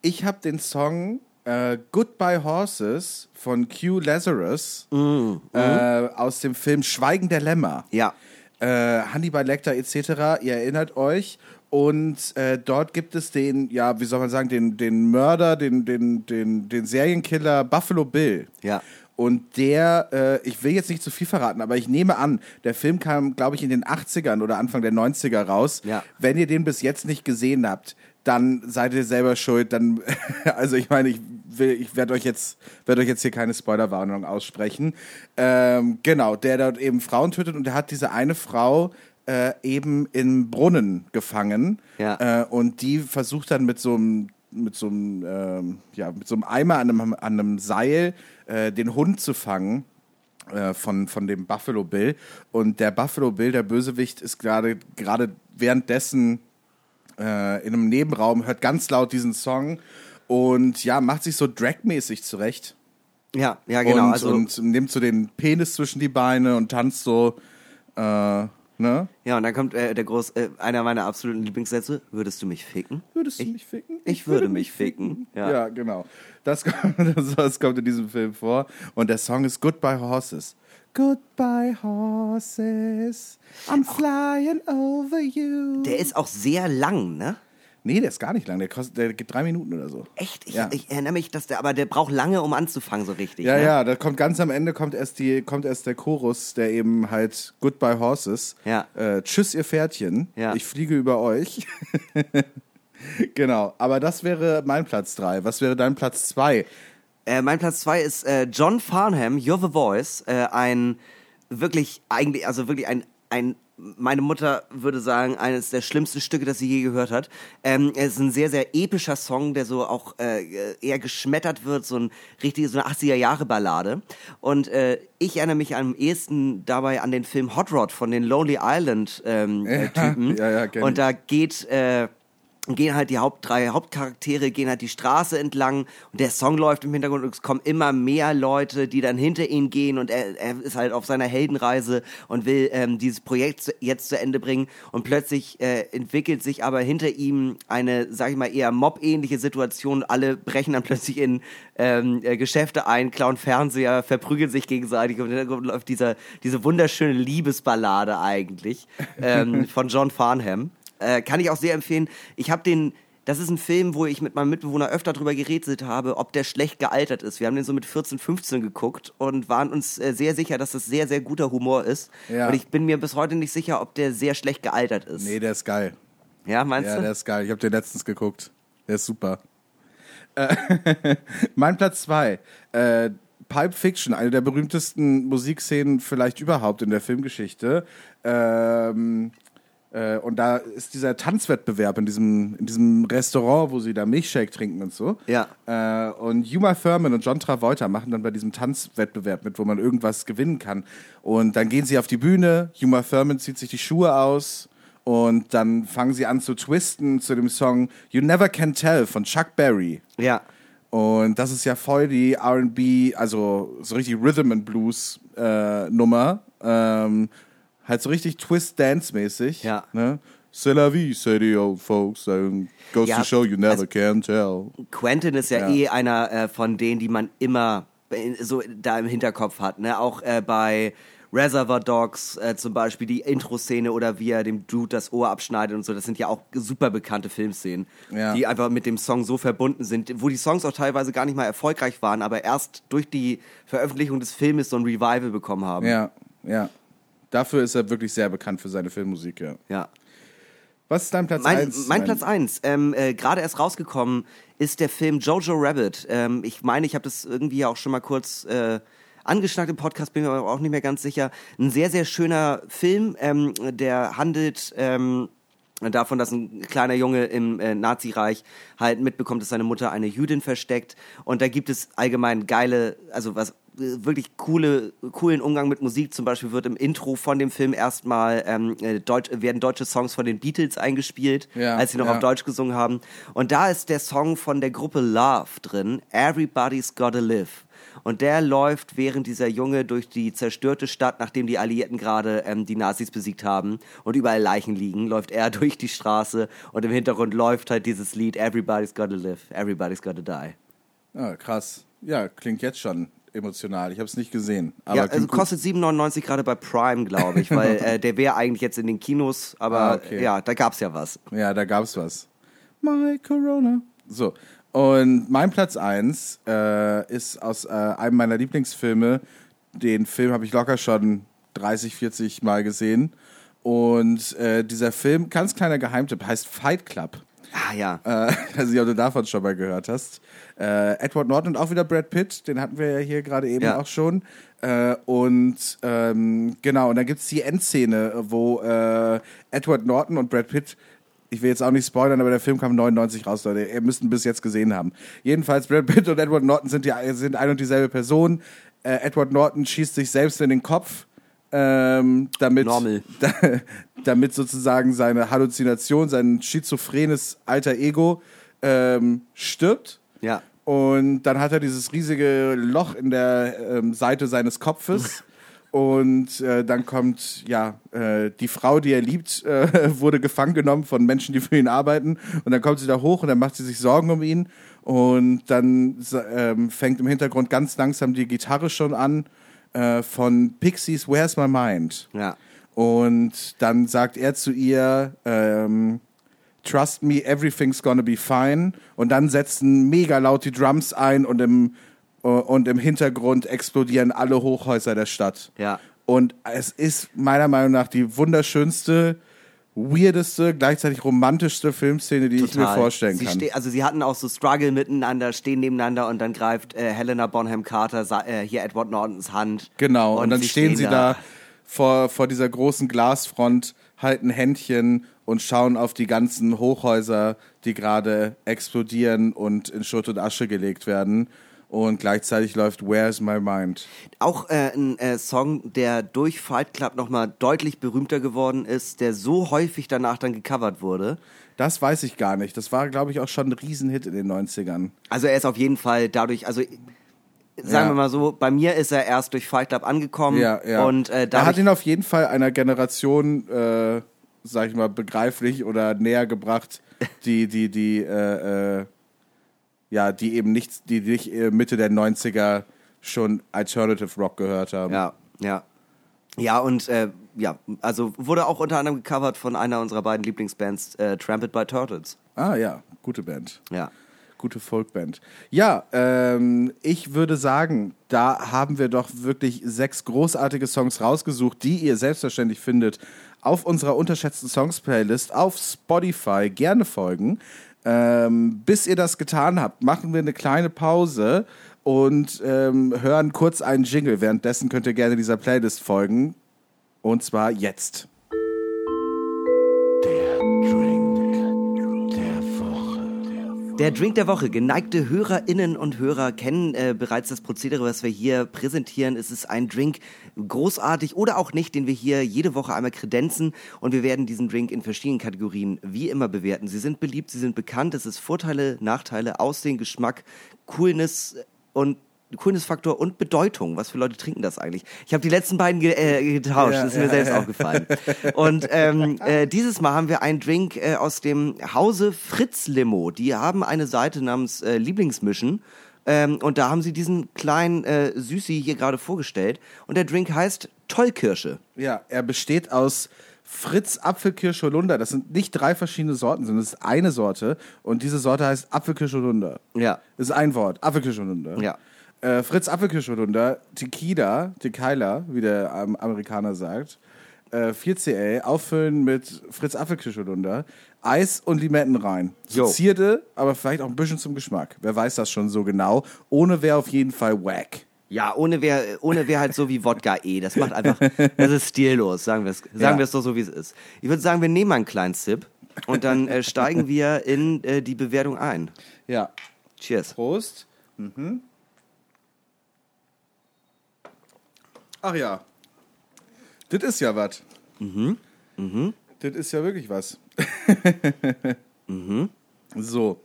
Ich habe den Song äh, Goodbye Horses von Q Lazarus äh, aus dem Film Schweigen der Lämmer. Ja. Äh, Hannibal Lecter etc., ihr erinnert euch. Und äh, dort gibt es den, ja, wie soll man sagen, den, den Mörder, den, den, den, den Serienkiller Buffalo Bill. Ja. Und der, äh, ich will jetzt nicht zu viel verraten, aber ich nehme an, der Film kam, glaube ich, in den 80ern oder Anfang der 90er raus. Ja. Wenn ihr den bis jetzt nicht gesehen habt, dann seid ihr selber schuld. Dann, also ich meine, ich will, ich werde euch jetzt, werde euch jetzt hier keine Spoilerwarnung aussprechen. Ähm, genau, der dort eben Frauen tötet und der hat diese eine Frau äh, eben im Brunnen gefangen. Ja. Äh, und die versucht dann mit so einem mit so einem, ähm, ja, mit so einem Eimer an einem, an einem Seil äh, den Hund zu fangen äh, von, von dem Buffalo Bill. Und der Buffalo Bill, der Bösewicht, ist gerade gerade währenddessen äh, in einem Nebenraum, hört ganz laut diesen Song und ja, macht sich so dragmäßig zurecht. Ja, ja, genau. Und, also, und nimmt so den Penis zwischen die Beine und tanzt so, äh, ne? ja, und dann kommt äh, der groß, äh, einer meiner absoluten Lieblingssätze. Würdest du mich ficken? Würdest du Ich- mich ficken? ich würde mich ficken. Ja, Ja. genau. Das kommt, das kommt in diesem Film vor. Und der Song ist Goodbye Horses. Goodbye Horses, I'm flying over you. Der ist auch sehr lang, ne? nee, der ist gar nicht lang. Der, kostet, der geht drei Minuten oder so. Echt? Ich, Ja. ich erinnere mich, dass der, aber der braucht lange, um anzufangen, so richtig. Ja, ne? ja, da kommt ganz am Ende kommt erst die kommt erst der Chorus, der eben halt Goodbye Horses. Ja. Äh, tschüss ihr Pferdchen. Ja. Ich fliege über euch. genau, aber das wäre mein Platz drei. Was wäre dein Platz zwei? Äh, mein Platz zwei ist äh, John Farnham, You're the Voice. Äh, ein wirklich, eigentlich, also wirklich ein, ein, meine Mutter würde sagen, eines der schlimmsten Stücke, das sie je gehört hat. Ähm, es ist ein sehr, sehr epischer Song, der so auch äh, eher geschmettert wird, so ein richtige, so eine 80er-Jahre-Ballade. Und äh, ich erinnere mich am ehesten dabei an den Film Hot Rod von den Lonely Island ähm, äh, Typen. ja, ja, Und da geht äh, gehen halt die Haupt drei Hauptcharaktere gehen halt die Straße entlang und der Song läuft im Hintergrund und es kommen immer mehr Leute, die dann hinter ihn gehen und er, er ist halt auf seiner Heldenreise und will ähm, dieses Projekt zu, jetzt zu Ende bringen und plötzlich äh, entwickelt sich aber hinter ihm eine, sag ich mal, eher Mob-ähnliche Situation. Alle brechen dann plötzlich in ähm, äh, Geschäfte ein, klauen Fernseher, verprügeln sich gegenseitig und im Hintergrund läuft dieser, diese wunderschöne Liebesballade eigentlich ähm, von John Farnham. Äh, kann ich auch sehr empfehlen. Ich habe den, das ist ein Film, wo ich mit meinem Mitbewohner öfter drüber geredet habe, ob der schlecht gealtert ist. Wir haben den so mit 14, 15 geguckt und waren uns äh, sehr sicher, dass das sehr, sehr guter Humor ist. Ja. Und ich bin mir bis heute nicht sicher, ob der sehr schlecht gealtert ist. Nee, der ist geil. Ja, meinst Ja, du? der ist geil. Ich habe den letztens geguckt. Der ist super. Äh, mein Platz zwei. Äh, Pulp Fiction, eine der berühmtesten Musikszenen vielleicht überhaupt in der Filmgeschichte. Ähm, äh, und da ist dieser Tanzwettbewerb in diesem, in diesem Restaurant, wo sie da Milchshake trinken und so. Ja. Äh, und Uma Thurman und John Travolta machen dann bei diesem Tanzwettbewerb mit, wo man irgendwas gewinnen kann. Und dann gehen sie auf die Bühne, Uma Thurman zieht sich die Schuhe aus und dann fangen sie an zu twisten zu dem Song You Never Can Tell von Chuck Berry. ja. Und das ist ja voll die RB, also so richtig Rhythm and Blues äh, Nummer. Ähm, halt so richtig Twist-Dance-mäßig. Ja. Ne? C'est la vie, say the old folks. And goes Ja, to show you never also- can tell. Quentin ist ja, Ja. eh einer äh, von denen, die man immer äh, so da im Hinterkopf hat. Ne? Auch äh, bei Reservoir Dogs äh, zum Beispiel die Intro-Szene oder wie er dem Dude das Ohr abschneidet und so. Das sind ja auch super bekannte Filmszenen, Ja. die einfach mit dem Song so verbunden sind, wo die Songs auch teilweise gar nicht mal erfolgreich waren, aber erst durch die Veröffentlichung des Filmes so ein Revival bekommen haben. Ja, ja. Dafür ist er wirklich sehr bekannt für seine Filmmusik, ja. ja. Was ist dein Platz Mein, 1? mein Platz 1, ähm, äh, gerade erst rausgekommen, ist der Film Jojo Rabbit. Ähm, ich meine, ich habe das irgendwie auch schon mal kurz äh, angeschnackt im Podcast, bin mir aber auch nicht mehr ganz sicher. Ein sehr, sehr schöner Film, ähm, der handelt ähm, davon, dass ein kleiner Junge im äh, Nazireich halt mitbekommt, dass seine Mutter eine Jüdin versteckt. Und da gibt es allgemein geile, also was wirklich coole, coolen Umgang mit Musik. Zum Beispiel wird im Intro von dem Film erstmal ähm, äh, Deutsch, werden deutsche Songs von den Beatles eingespielt, Ja, als sie noch ja. auf Deutsch gesungen haben. Und da ist der Song von der Gruppe Love drin, Everybody's Gotta Live. Und der läuft, während dieser Junge durch die zerstörte Stadt, nachdem die Alliierten gerade ähm, die Nazis besiegt haben und überall Leichen liegen, läuft er durch die Straße und im Hintergrund läuft halt dieses Lied Everybody's Gotta Live, Everybody's Gotta Die. Ah, krass. Ja, klingt jetzt schon emotional. Ich habe es nicht gesehen. Aber ja, also kostet 7,99 gerade bei Prime, glaube ich, weil äh, der wäre eigentlich jetzt in den Kinos, aber Ah, okay. ja, da gab's ja was. Ja, da gab's was. My Corona. So. Und mein Platz 1 äh, ist aus äh, einem meiner Lieblingsfilme. Den Film habe ich locker schon 30, 40 Mal gesehen. Und äh, dieser Film, ganz kleiner Geheimtipp, heißt Fight Club. Ah ja. Äh, also, nicht, ob du davon schon mal gehört hast. Äh, Edward Norton und auch wieder Brad Pitt, den hatten wir ja hier gerade eben Ja. auch schon. Äh, und ähm, genau, und dann gibt's die Endszene, wo äh, Edward Norton und Brad Pitt, ich will jetzt auch nicht spoilern, aber der Film kam 99 raus, Leute. Ihr müsst ihn bis jetzt gesehen haben. Jedenfalls, Brad Pitt und Edward Norton sind, die, sind ein und dieselbe Person. Äh, Edward Norton schießt sich selbst in den Kopf. Ähm, damit, da, damit sozusagen seine Halluzination, sein schizophrenes alter Ego ähm, stirbt. Ja. Und dann hat er dieses riesige Loch in der ähm, Seite seines Kopfes. Und äh, dann kommt, ja, äh, die Frau, die er liebt, äh, wurde gefangen genommen von Menschen, die für ihn arbeiten. Und dann kommt sie da hoch und dann macht sie sich Sorgen um ihn. Und dann ähm, fängt im Hintergrund ganz langsam die Gitarre schon an äh, von Pixies Where's My Mind. Ja. Und dann sagt er zu ihr, ähm, Trust me, everything's gonna be fine. Und dann setzen mega laut die Drums ein und im, äh, und im Hintergrund explodieren alle Hochhäuser der Stadt. Ja. Und es ist meiner Meinung nach die wunderschönste, weirdeste, gleichzeitig romantischste Filmszene, die ich mir Total. vorstellen sie kann. also sie hatten auch so Struggle miteinander, stehen nebeneinander und dann greift äh, Helena Bonham Carter äh, hier Edward Nortons Hand. Genau, und, dann sie stehen sie da vor, vor dieser großen Glasfront, halten Händchen und schauen auf die ganzen Hochhäuser, die gerade explodieren und in Schutt und Asche gelegt werden. Und gleichzeitig läuft Where's My Mind? Auch äh, ein äh, Song, der durch Fight Club nochmal deutlich berühmter geworden ist, der so häufig danach dann gecovert wurde. Das weiß ich gar nicht. Das war, glaube ich, auch schon ein Riesenhit in den 90ern. Also er ist auf jeden Fall dadurch, also sagen Ja. wir mal so, bei mir ist er erst durch Fight Club angekommen Ja, ja. und äh, er hat ihn auf jeden Fall einer Generation, äh, sag ich mal, begreiflich oder näher gebracht, die, die, die, äh, äh, ja, die eben nicht, die nicht äh, Mitte der 90er schon Alternative Rock gehört haben. Ja, ja. Ja, und äh, ja, also wurde auch unter anderem gecovert von einer unserer beiden Lieblingsbands, äh, Trampled by Turtles. Ah ja, gute Band. Ja. Gute Folkband. Ja, ähm, ich würde sagen, da haben wir doch wirklich sechs großartige Songs rausgesucht, die ihr selbstverständlich findet auf unserer unterschätzten Songs-Playlist auf Spotify. Gerne folgen. Ähm, bis ihr das getan habt, machen wir eine kleine Pause und ähm, hören kurz einen Jingle. Währenddessen könnt ihr gerne dieser Playlist folgen. Und zwar jetzt. Der Drink der Woche. Geneigte Hörerinnen und Hörer kennen äh, bereits das Prozedere, was wir hier präsentieren. Es ist ein Drink, großartig oder auch nicht, den wir hier jede Woche einmal kredenzen. Und wir werden diesen Drink in verschiedenen Kategorien wie immer bewerten. Sie sind beliebt, sie sind bekannt. Es ist Vorteile, Nachteile, Aussehen, Geschmack, Coolness und Coolness-Faktor und Bedeutung. Was für Leute trinken das eigentlich? Ich habe die letzten beiden ge äh, getauscht, Ja, das ist mir ja, selbst ja. aufgefallen. Und ähm, äh, dieses Mal haben wir einen Drink äh, aus dem Hause Fritz Limo. Die haben eine Seite namens äh, Lieblingsmischen. Ähm, und da haben sie diesen kleinen äh, Süßi hier gerade vorgestellt. Und der Drink heißt Tollkirsche. Ja, er besteht aus Fritz Apfelkirsche Holunder. Das sind nicht drei verschiedene Sorten, sondern es ist eine Sorte. Und diese Sorte heißt Apfelkirsche Holunder. Ja. Das ist ein Wort. Apfelkirsche Holunder. Ja. Äh, Fritz Apfelkirsche Holunder, Tequila, Tequila, wie der ähm, Amerikaner sagt. Äh, 4CL, auffüllen mit Fritz Apfelkirsche Holunder, Eis und Limetten rein. So Jo. Zierde, aber vielleicht auch ein bisschen zum Geschmack. Wer weiß das schon so genau. Ohne wäre auf jeden Fall wack. Ja, ohne wäre ohne wär halt so wie Wodka E. Das macht einfach, das ist stillos, sagen wir es sagen Ja. wir es doch so, wie es ist. Ich würde sagen, wir nehmen mal einen kleinen Sip. und dann äh, steigen wir in äh, die Bewertung ein. Ja. Cheers. Prost. Mhm. Ach ja. Das ist ja was. Mhm. Mhm. Das ist ja wirklich was. mhm. So,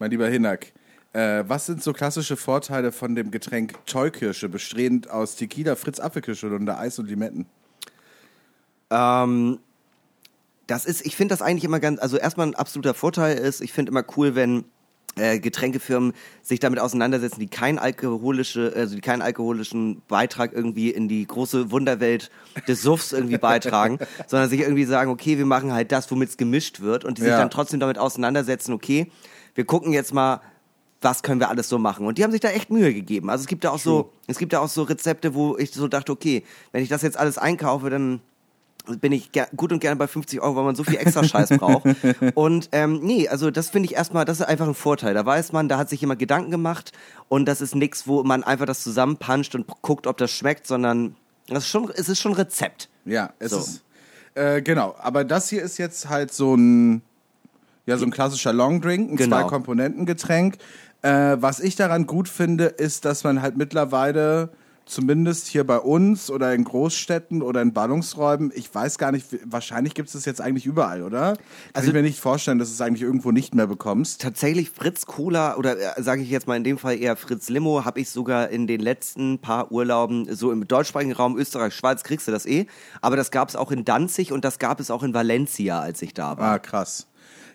mein lieber Hinak. Äh, was sind so klassische Vorteile von dem Getränk Tollkirsche, bestehend aus Tequila, Fritz Apfelkirsche und Eis und Limetten? Ähm, das ist, ich finde das eigentlich immer ganz, also erstmal ein absoluter Vorteil ist, ich finde immer cool, wenn äh, Getränkefirmen sich damit auseinandersetzen, die kein alkoholische, also die keinen alkoholischen Beitrag irgendwie in die große Wunderwelt des Suffs irgendwie beitragen, sondern sich irgendwie sagen, okay, wir machen halt das, womit es gemischt wird und die sich Ja. dann trotzdem damit auseinandersetzen, okay, wir gucken jetzt mal, was können wir alles so machen? Und die haben sich da echt Mühe gegeben. Also es gibt da auch so, es gibt da auch so Rezepte, wo ich so dachte, okay, wenn ich das jetzt alles einkaufe, dann bin ich gut und gerne bei 50 Euro, weil man so viel extra Scheiß braucht. Und ähm, nee, also das finde ich erstmal, das ist einfach ein Vorteil. Da weiß man, da hat sich jemand Gedanken gemacht und das ist nichts, wo man einfach das zusammenpanscht und guckt, ob das schmeckt, sondern das ist schon, es ist schon Rezept. Ja, es So. ist. Äh, genau, aber das hier ist jetzt halt so ein, ja, so ein klassischer Longdrink, ein Genau. Zwei-Komponenten-Getränk. Äh, was ich daran gut finde, ist, dass man halt mittlerweile, zumindest hier bei uns oder in Großstädten oder in Ballungsräumen, ich weiß gar nicht, wahrscheinlich gibt es das jetzt eigentlich überall, oder? Kann Also- ich mir nicht vorstellen, dass du es eigentlich irgendwo nicht mehr bekommst. Tatsächlich Fritz Cola oder äh, sage ich jetzt mal in dem Fall eher Fritz Limo, habe ich sogar in den letzten paar Urlauben, so im deutschsprachigen Raum Österreich, Schweiz kriegst du das eh, aber das gab es auch in Danzig und das gab es auch in Valencia, als ich da war. Ah, krass.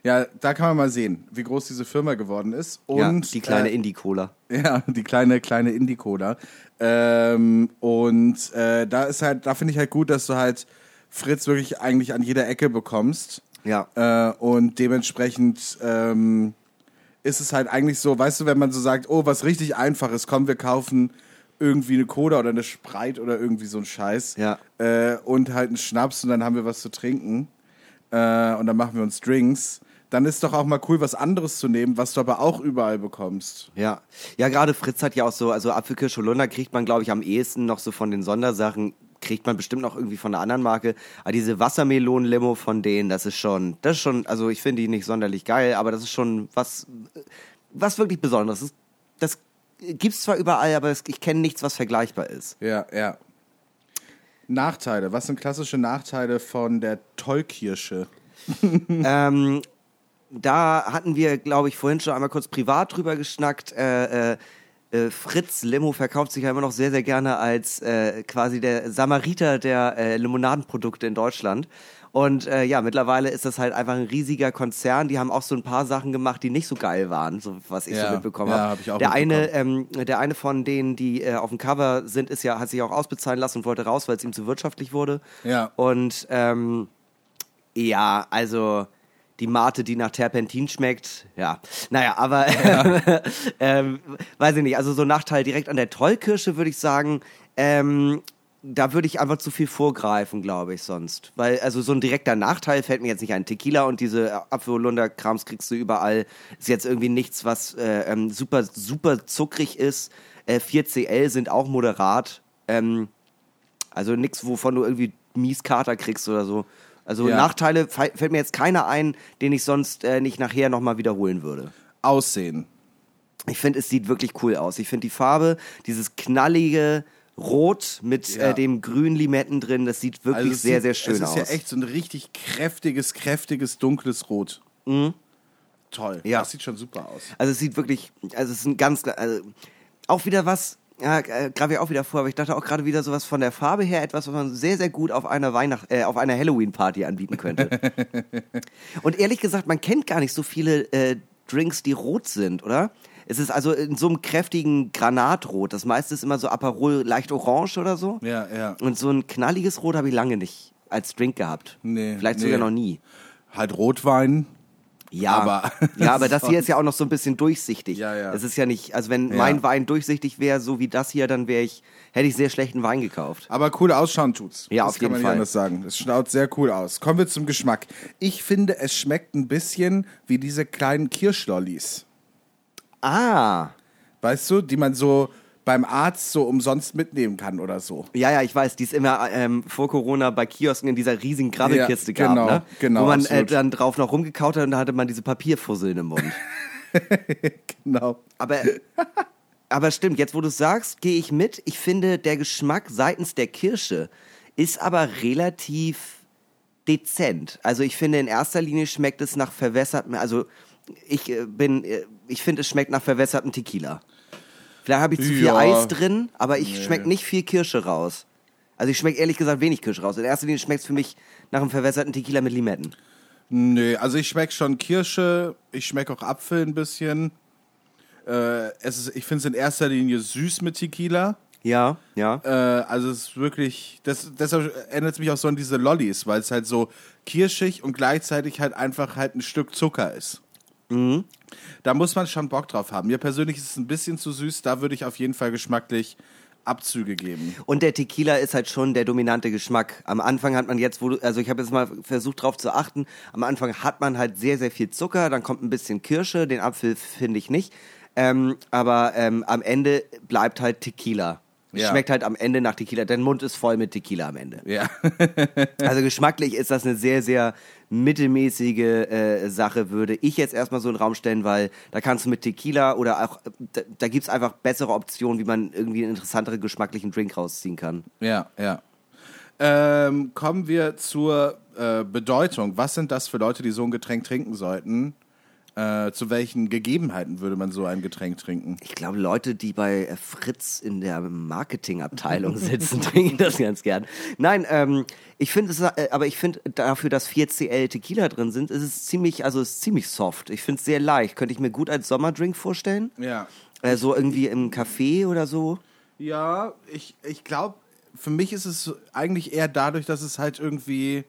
Ja, da kann man mal sehen, wie groß diese Firma geworden ist. Und, ja, die kleine äh, Indie-Cola. Ja, die kleine, kleine Indie-Cola. Ähm, und äh, da ist halt, da finde ich halt gut, dass du halt Fritz wirklich eigentlich an jeder Ecke bekommst. Ja. Äh, und dementsprechend ähm, ist es halt eigentlich so, weißt du, wenn man so sagt, oh, was richtig einfaches, komm, wir kaufen irgendwie eine Cola oder eine Sprite oder irgendwie so ein Scheiß. Ja. Äh, und halt einen Schnaps und dann haben wir was zu trinken. Äh, und dann machen wir uns Drinks. Dann ist doch auch mal cool, was anderes zu nehmen, was du aber auch überall bekommst. Ja, ja, gerade Fritz hat ja auch so, also Apfelkirsche Holunder kriegt man, glaube ich, am ehesten noch so von den Sondersachen, kriegt man bestimmt noch irgendwie von einer anderen Marke. Aber diese Wassermelonen-Limo von denen, das ist schon, das ist schon, also ich finde die nicht sonderlich geil, aber das ist schon was, was wirklich Besonderes. Das, das gibt's zwar überall, aber es, ich kenne nichts, was vergleichbar ist. Ja, ja. Nachteile. Was sind klassische Nachteile von der Tollkirsche? ähm, da hatten wir, glaube ich, vorhin schon einmal kurz privat drüber geschnackt. Äh, äh, äh, Fritz Limo verkauft sich ja immer noch sehr, sehr gerne als äh, quasi der Samariter der äh, Limonadenprodukte in Deutschland. Und äh, ja, mittlerweile ist das halt einfach ein riesiger Konzern. Die haben auch so ein paar Sachen gemacht, die nicht so geil waren, so was ich Ja, so mitbekommen ja, habe. hab ich auch der eine, ähm, der eine von denen, die auf dem Cover sind, ist ja hat sich auch ausbezahlen lassen und wollte raus, weil es ihm zu wirtschaftlich wurde. Ja. Und ähm, ja, also die Mate, die nach Terpentin schmeckt, ja. Naja, aber ähm, weiß ich nicht, also so Nachteil direkt an der Tollkirsche würde ich sagen, ähm, da würde ich einfach zu viel vorgreifen, glaube ich, sonst. Weil, also so ein direkter Nachteil fällt mir jetzt nicht ein. Tequila und diese Apfelholunder-Krams kriegst du überall. Ist jetzt irgendwie nichts, was äh, ähm, super, super zuckrig ist. Äh, 4CL sind auch moderat. Ähm, also nichts, wovon du irgendwie Mieskater kriegst oder so. Also Ja. Nachteile fällt mir jetzt keiner ein, den ich sonst äh, nicht nachher nochmal wiederholen würde. Aussehen. Ich finde, es sieht wirklich cool aus. Ich finde die Farbe, dieses knallige Rot mit Ja. äh, dem grünen Limetten drin, das sieht wirklich Also sehr, sieht- sehr schön Es ist aus. ja echt so ein richtig kräftiges, kräftiges, dunkles Rot. Toll. Ja. Das sieht schon super aus. Also es sieht wirklich, also es ist ein ganz, also auch wieder was, ja, äh, gerade ich auch wieder vor, aber ich dachte auch gerade wieder sowas von der Farbe her, etwas, was man sehr, sehr gut auf einer Weihnacht, äh, auf einer Halloween-Party anbieten könnte. Und ehrlich gesagt, man kennt gar nicht so viele äh, Drinks, die rot sind, oder? Es ist also in so einem kräftigen Granatrot. Das meiste ist immer so Aperol leicht orange oder so. Ja, ja. Und so ein knalliges Rot habe ich lange nicht als Drink gehabt. Nee, Vielleicht nee. sogar noch nie. Halt Rotwein. Ja, Aber- ja, aber das hier ist ja auch noch so ein bisschen durchsichtig. Ja, ja. Es ist ja nicht, also wenn Ja. mein Wein durchsichtig wäre, so wie das hier, dann wäre ich, hätte ich sehr schlechten Wein gekauft. Aber cool ausschauen tut's. Ja, das auf kann jeden man Fall. nicht anders sagen. Es schaut sehr cool aus. Kommen wir zum Geschmack. Ich finde, es schmeckt ein bisschen wie diese kleinen Kirschlollis. Ah, Weißt du, die man so beim Arzt so umsonst mitnehmen kann oder so. Ja, ja, ich weiß, die ist immer ähm, vor Corona bei Kiosken in dieser riesigen Grabbelkiste Ja, gab, genau, ne? genau, Wo man äh, dann drauf noch rumgekaut hat und da hatte man diese Papierfusseln im Mund. Genau. Aber, aber stimmt, jetzt wo du es sagst, gehe ich mit. Ich finde, der Geschmack seitens der Kirsche ist aber relativ dezent. Also ich finde, in erster Linie schmeckt es nach verwässertem, also ich äh, bin, äh, ich finde, es schmeckt nach verwässertem Tequila. Vielleicht habe ich zu viel Ja. Eis drin, aber ich schmecke nicht viel Kirsche raus. Also ich schmecke ehrlich gesagt wenig Kirsche raus. In erster Linie schmeckt es für mich nach einem verwässerten Tequila mit Limetten. Nö, also ich schmecke schon Kirsche, ich schmecke auch Apfel ein bisschen. Äh, es ist, ich finde es in erster Linie süß mit Tequila. Ja, ja. Äh, also es ist wirklich, das, deshalb erinnert es mich auch so an diese Lollis, weil es halt so kirschig und gleichzeitig halt einfach halt ein Stück Zucker ist. Da muss man schon Bock drauf haben. Mir persönlich ist es ein bisschen zu süß, da würde ich auf jeden Fall geschmacklich Abzüge geben. Und der Tequila ist halt schon der dominante Geschmack. Am Anfang hat man jetzt, wo du, also ich habe jetzt mal versucht drauf zu achten, am Anfang hat man halt sehr, sehr viel Zucker, dann kommt ein bisschen Kirsche, den Apfel finde ich nicht. Ähm, aber ähm, am Ende bleibt halt Tequila. Ja. Schmeckt halt am Ende nach Tequila. Dein Mund ist voll mit Tequila am Ende. Ja. Also geschmacklich ist das eine sehr, sehr mittelmäßige äh, Sache, würde ich jetzt erstmal so in den Raum stellen, weil da kannst du mit Tequila oder auch, da, da gibt es einfach bessere Optionen, wie man irgendwie einen interessanteren geschmacklichen Drink rausziehen kann. Ja, ja. Ähm, kommen wir zur äh, Bedeutung. Was sind das für Leute, die so ein Getränk trinken sollten? Äh, zu welchen Gegebenheiten würde man so ein Getränk trinken? Ich glaube, Leute, die bei äh, Fritz in der Marketingabteilung sitzen, trinken das ganz gern. Nein, ähm, ich finde es, äh, aber ich finde dafür, dass 4CL Tequila drin sind, ist es ziemlich, also es ist ziemlich soft. Ich finde es sehr leicht. Könnte ich mir gut als Sommerdrink vorstellen. Ja. Äh, so irgendwie im Café oder so. Ja, ich, ich glaube, für mich ist es eigentlich eher dadurch, dass es halt irgendwie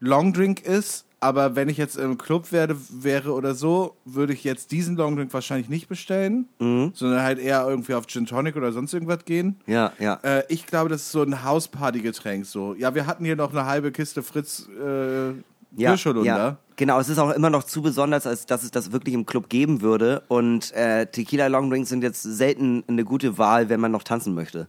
Longdrink ist. Aber wenn ich jetzt im Club werde, wäre oder so, würde ich jetzt diesen Longdrink wahrscheinlich nicht bestellen, sondern halt eher irgendwie auf Gin Tonic oder sonst irgendwas gehen. Ja, ja. Äh, ich glaube, das ist so ein Hausparty-Getränk. So. Ja, wir hatten hier noch eine halbe Kiste Fritz äh, Ja, ja. Genau, es ist auch immer noch zu besonders, als dass es das wirklich im Club geben würde. Und äh, Tequila Longdrinks sind jetzt selten eine gute Wahl, wenn man noch tanzen möchte.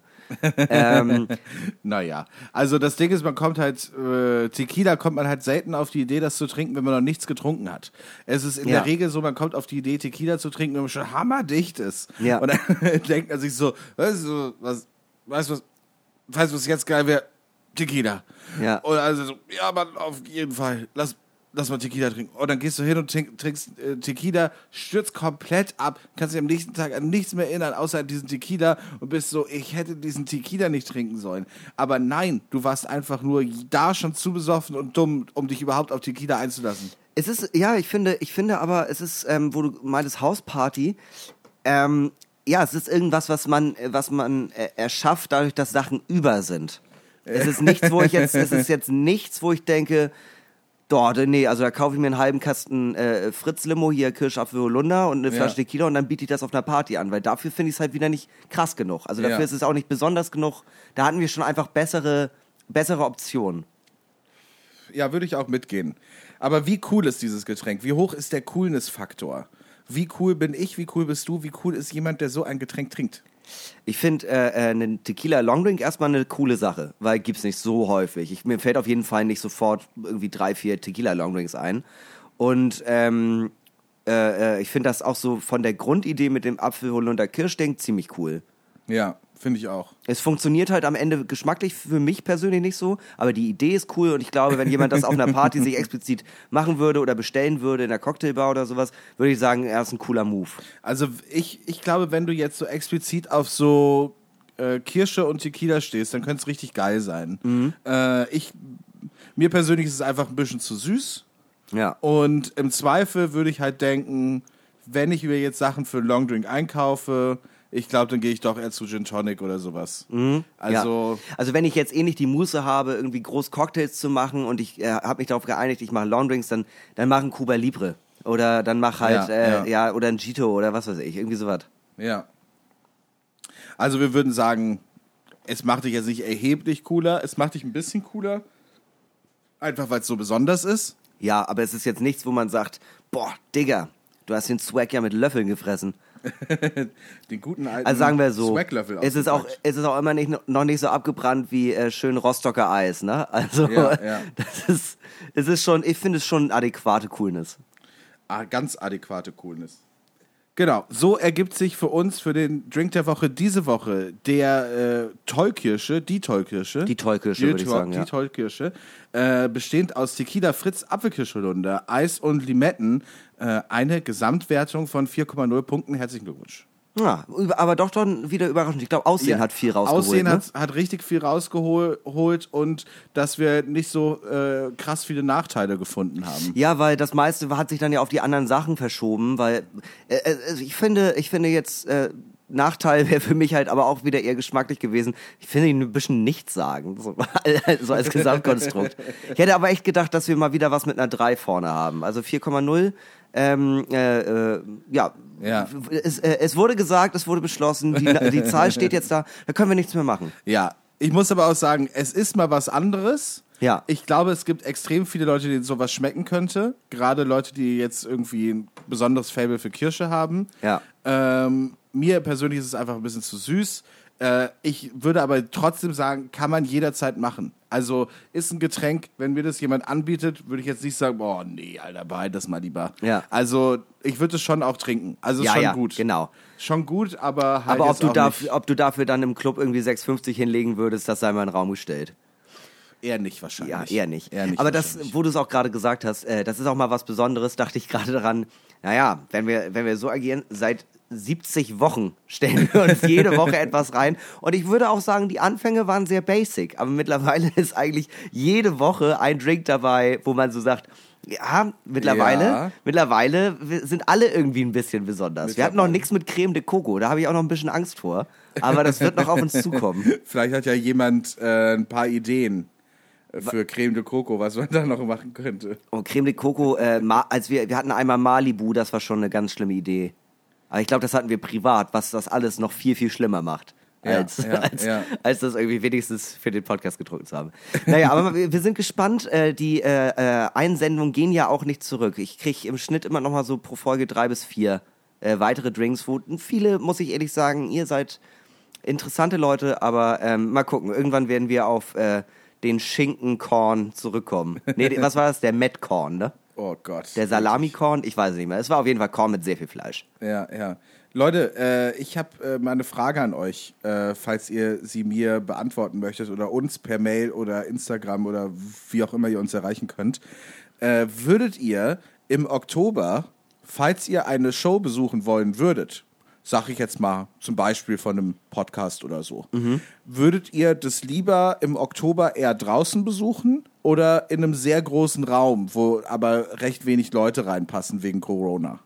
Ähm, Naja, also das Ding ist, man kommt halt, äh, Tequila kommt man halt selten auf die Idee, das zu trinken, wenn man noch nichts getrunken hat. Es ist in Ja. der Regel so, man kommt auf die Idee, Tequila zu trinken, wenn man schon hammerdicht ist. Ja. Und dann denkt man sich so, weißt du, was, weißt du was, weißt du, was jetzt geil wäre? Tequila. Ja. Und also so, ja, Mann, auf jeden Fall, lass, lass mal Tequila trinken. Und dann gehst du hin und trink, trinkst äh, Tequila, stürzt komplett ab, kannst dich am nächsten Tag an nichts mehr erinnern, außer an diesen Tequila und bist so, ich hätte diesen Tequila nicht trinken sollen. Aber nein, du warst einfach nur da schon zu besoffen und dumm, um dich überhaupt auf Tequila einzulassen. Es ist, ja, ich finde, ich finde aber, es ist, ähm, wo du meintest, Hausparty, ähm, ja, es ist irgendwas, was man, äh, was man äh, erschafft, dadurch, dass Sachen über sind. Es ist nichts, wo ich jetzt, es ist jetzt nichts, wo ich denke, dort, nee, also da kaufe ich mir einen halben Kasten äh, Fritz-Limo, hier Kirschapfel Holunder und eine Ja. Flasche Tequila und dann biete ich das auf einer Party an, weil dafür finde ich es halt wieder nicht krass genug. Also dafür Ja. ist es auch nicht besonders genug. Da hatten wir schon einfach bessere, bessere Optionen. Ja, würde ich auch mitgehen. Aber wie cool ist dieses Getränk? Wie hoch ist der Coolness-Faktor? Wie cool bin ich? Wie cool bist du? Wie cool ist jemand, der so ein Getränk trinkt? Ich finde äh, äh, einen Tequila Longdrink erstmal eine coole Sache, weil gibt's nicht so häufig. Ich, mir fällt auf jeden Fall nicht sofort irgendwie drei, vier Tequila Longdrinks ein. Und ähm, äh, äh, ich finde das auch so von der Grundidee mit dem Apfelholunder Kirschding ziemlich cool. Ja, finde ich auch. Es funktioniert halt am Ende geschmacklich für mich persönlich nicht so, aber die Idee ist cool und ich glaube, wenn jemand das auf einer Party sich explizit machen würde oder bestellen würde in der Cocktailbar oder sowas, würde ich sagen, er ist ein cooler Move. Also ich, ich glaube, wenn du jetzt so explizit auf so äh, Kirsche und Tequila stehst, dann könnte es richtig geil sein. Äh, ich, mir persönlich ist es einfach ein bisschen zu süß. Ja. Und im Zweifel würde ich halt denken, wenn ich mir jetzt Sachen für einen Longdrink einkaufe, ich glaube, dann gehe ich doch eher zu Gin Tonic oder sowas. Also, ja. also wenn ich jetzt eh nicht die Muße habe, irgendwie groß Cocktails zu machen und ich äh, habe mich darauf geeinigt, ich mache Longdrinks, dann dann mach ein Cuba Libre oder dann mach halt Ja, äh, ja. ja. oder ein Gito oder was weiß ich, irgendwie sowas. ja. Also wir würden sagen, es macht dich jetzt nicht erheblich cooler, es macht dich ein bisschen cooler. Einfach weil es so besonders ist. Ja, aber es ist jetzt nichts, wo man sagt, boah, Digga, du hast den Swag ja mit Löffeln gefressen. Den guten alten Also sagen wir so, es ist, auch, es ist auch immer nicht, noch nicht so abgebrannt wie äh, schön Rostocker Eis, ne? Also, Ja, ja. das ist, es ist schon, ich finde es schon adäquate Coolness. Ah, ganz adäquate Coolness. Genau, so ergibt sich für uns, für den Drink der Woche diese Woche, der äh, Tollkirsche, die Tollkirsche. Die Tollkirsche, Die würde ich sagen, Die ja. Tollkirsche, äh, bestehend aus Tequila Fritz Apfelkirschholunder, Eis und Limetten, äh, eine Gesamtwertung von 4,0 Punkten. Herzlichen Glückwunsch. Ja, aber doch dann wieder überraschend. Ich glaube, Aussehen Ja, hat viel rausgeholt. Aussehen ne? hat, hat richtig viel rausgeholt und dass wir nicht so äh, krass viele Nachteile gefunden haben. Ja, weil das meiste hat sich dann ja auf die anderen Sachen verschoben, weil äh, äh, also ich finde, ich finde jetzt äh, Nachteil wäre für mich halt aber auch wieder eher geschmacklich gewesen. Ich finde ihn ein bisschen nichtssagend, so, so als Gesamtkonstrukt. Ich hätte aber echt gedacht, dass wir mal wieder was mit einer 3 vorne haben. Also 4,0. Ähm, äh, äh, ja, Ja. Es, äh, es wurde gesagt, es wurde beschlossen, die, die Zahl steht jetzt da, da können wir nichts mehr machen. Ja, ich muss aber auch sagen, es ist mal was anderes. Ja. Ich glaube, es gibt extrem viele Leute, denen sowas schmecken könnte. Gerade Leute, die jetzt irgendwie ein besonderes Fable für Kirsche haben. Ja. Ähm, mir persönlich ist es einfach ein bisschen zu süß. Äh, ich würde aber trotzdem sagen, kann man jederzeit machen. Also ist ein Getränk, wenn mir das jemand anbietet, würde ich jetzt nicht sagen, boah, nee, Alter, behalt das mal lieber. Ja. Also ich würde es schon auch trinken. Also Ja, schon ja, gut. genau. Schon gut, aber halt Aber ob du, nicht, ob du dafür dann im Club irgendwie 6,50 hinlegen würdest, das sei mal in den Raum gestellt. eher nicht wahrscheinlich. Ja, eher nicht. Eher nicht Aber das, wo du es auch gerade gesagt hast, äh, das ist auch mal was Besonderes, dachte ich gerade daran, naja, wenn wir, wenn wir so agieren, seit 70 Wochen stellen wir uns jede Woche etwas rein. Und ich würde auch sagen, die Anfänge waren sehr basic, aber mittlerweile ist eigentlich jede Woche ein Drink dabei, wo man so sagt, ja, mittlerweile, Ja. mittlerweile sind alle irgendwie ein bisschen besonders. Wir hatten noch nichts mit Creme de Coco, da habe ich auch noch ein bisschen Angst vor. Aber das wird noch auf uns zukommen. Vielleicht hat ja jemand äh, ein paar Ideen äh, für Creme de Coco, was man da noch machen könnte. Und Creme de Coco, äh, als wir, wir hatten einmal Malibu, das war schon eine ganz schlimme Idee. Aber ich glaube, das hatten wir privat, was das alles noch viel, viel schlimmer macht. Ja, Als, ja, als, ja. als das irgendwie wenigstens für den Podcast getrunken zu haben. Naja, aber wir wir sind gespannt. Äh, die äh, äh, Einsendungen gehen ja auch nicht zurück. Ich kriege im Schnitt immer noch mal so pro Folge drei bis vier äh, weitere Drinks. Wo viele, muss ich ehrlich sagen, ihr seid interessante Leute, aber ähm, mal gucken. Irgendwann werden wir auf äh, den Schinkenkorn zurückkommen. Nee, was war das? Der Metkorn, ne? Oh Gott. Der Salamikorn? Ich weiß es nicht mehr. Es war auf jeden Fall Korn mit sehr viel Fleisch. Ja, ja. Leute, äh, ich habe äh, mal eine Frage an euch, äh, falls ihr sie mir beantworten möchtet oder uns per Mail oder Instagram oder wie auch immer ihr uns erreichen könnt. Äh, würdet ihr im Oktober, falls ihr eine Show besuchen wollen würdet, sag ich jetzt mal zum Beispiel von einem Podcast oder so, würdet ihr das lieber im Oktober eher draußen besuchen oder in einem sehr großen Raum, wo aber recht wenig Leute reinpassen wegen Corona?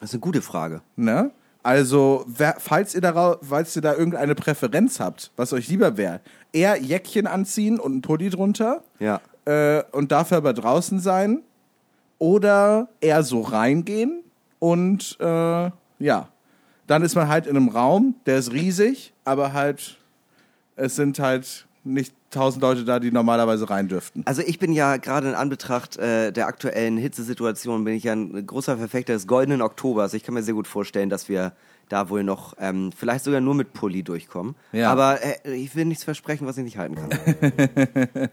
Das ist eine gute Frage. Ne? Also, wer, falls, ihr darauf, falls ihr da irgendeine Präferenz habt, was euch lieber wäre, eher Jäckchen anziehen und ein Pulli drunter Ja. äh, und dafür aber draußen sein oder eher so reingehen und äh, ja, dann ist man halt in einem Raum, der ist riesig, aber halt, es sind halt nicht tausend Leute da, die normalerweise rein dürften. Also ich bin ja gerade in Anbetracht äh, der aktuellen Hitzesituation, bin ich ja ein großer Verfechter des goldenen Oktobers. Ich kann mir sehr gut vorstellen, dass wir da wohl noch ähm, vielleicht sogar nur mit Pulli durchkommen. Ja. Aber äh, ich will nichts versprechen, was ich nicht halten kann.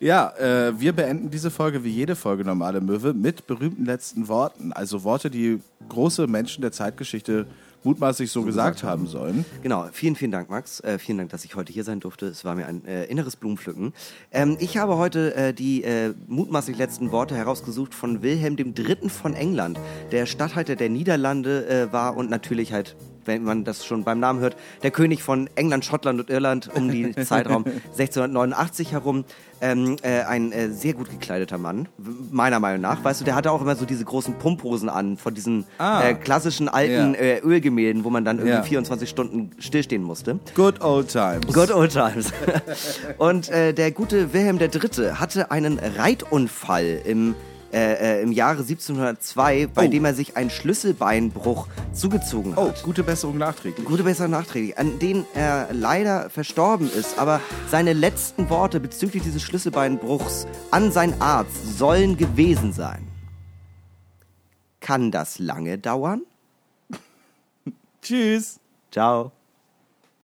Ja, äh, wir beenden diese Folge wie jede Folge Normale Möwe mit berühmten letzten Worten. Also Worte, die große Menschen der Zeitgeschichte mutmaßlich so gesagt haben sollen. Genau, vielen, vielen Dank, Max. Äh, vielen Dank, dass ich heute hier sein durfte. Es war mir ein äh, inneres Blumenpflücken. Ähm, ich habe heute äh, die äh, mutmaßlich letzten Worte herausgesucht von Wilhelm III. von England, der Statthalter der Niederlande äh, war und natürlich halt, wenn man das schon beim Namen hört, der König von England, Schottland und Irland um den Zeitraum 1689 herum. Ähm, äh, ein äh, sehr gut gekleideter Mann, meiner Meinung nach. Weißt du, der hatte auch immer so diese großen Pumphosen an, von diesen Ah. äh, klassischen alten Ja. äh, Ölgemälden, wo man dann irgendwie Ja. 24 Stunden stillstehen musste. Good old times. Good old times. Und äh, der gute Wilhelm III. hatte einen Reitunfall im, äh, äh, im Jahre 1702, bei Oh. dem er sich einen Schlüsselbeinbruch zugezogen Oh, hat. gute Besserung nachträglich. Gute Besserung nachträglich, an den er leider verstorben ist. Aber seine letzten Worte bezüglich dieses Schlüsselbeinbruchs an seinen Arzt sollen gewesen sein. Kann das lange dauern? Tschüss. Ciao.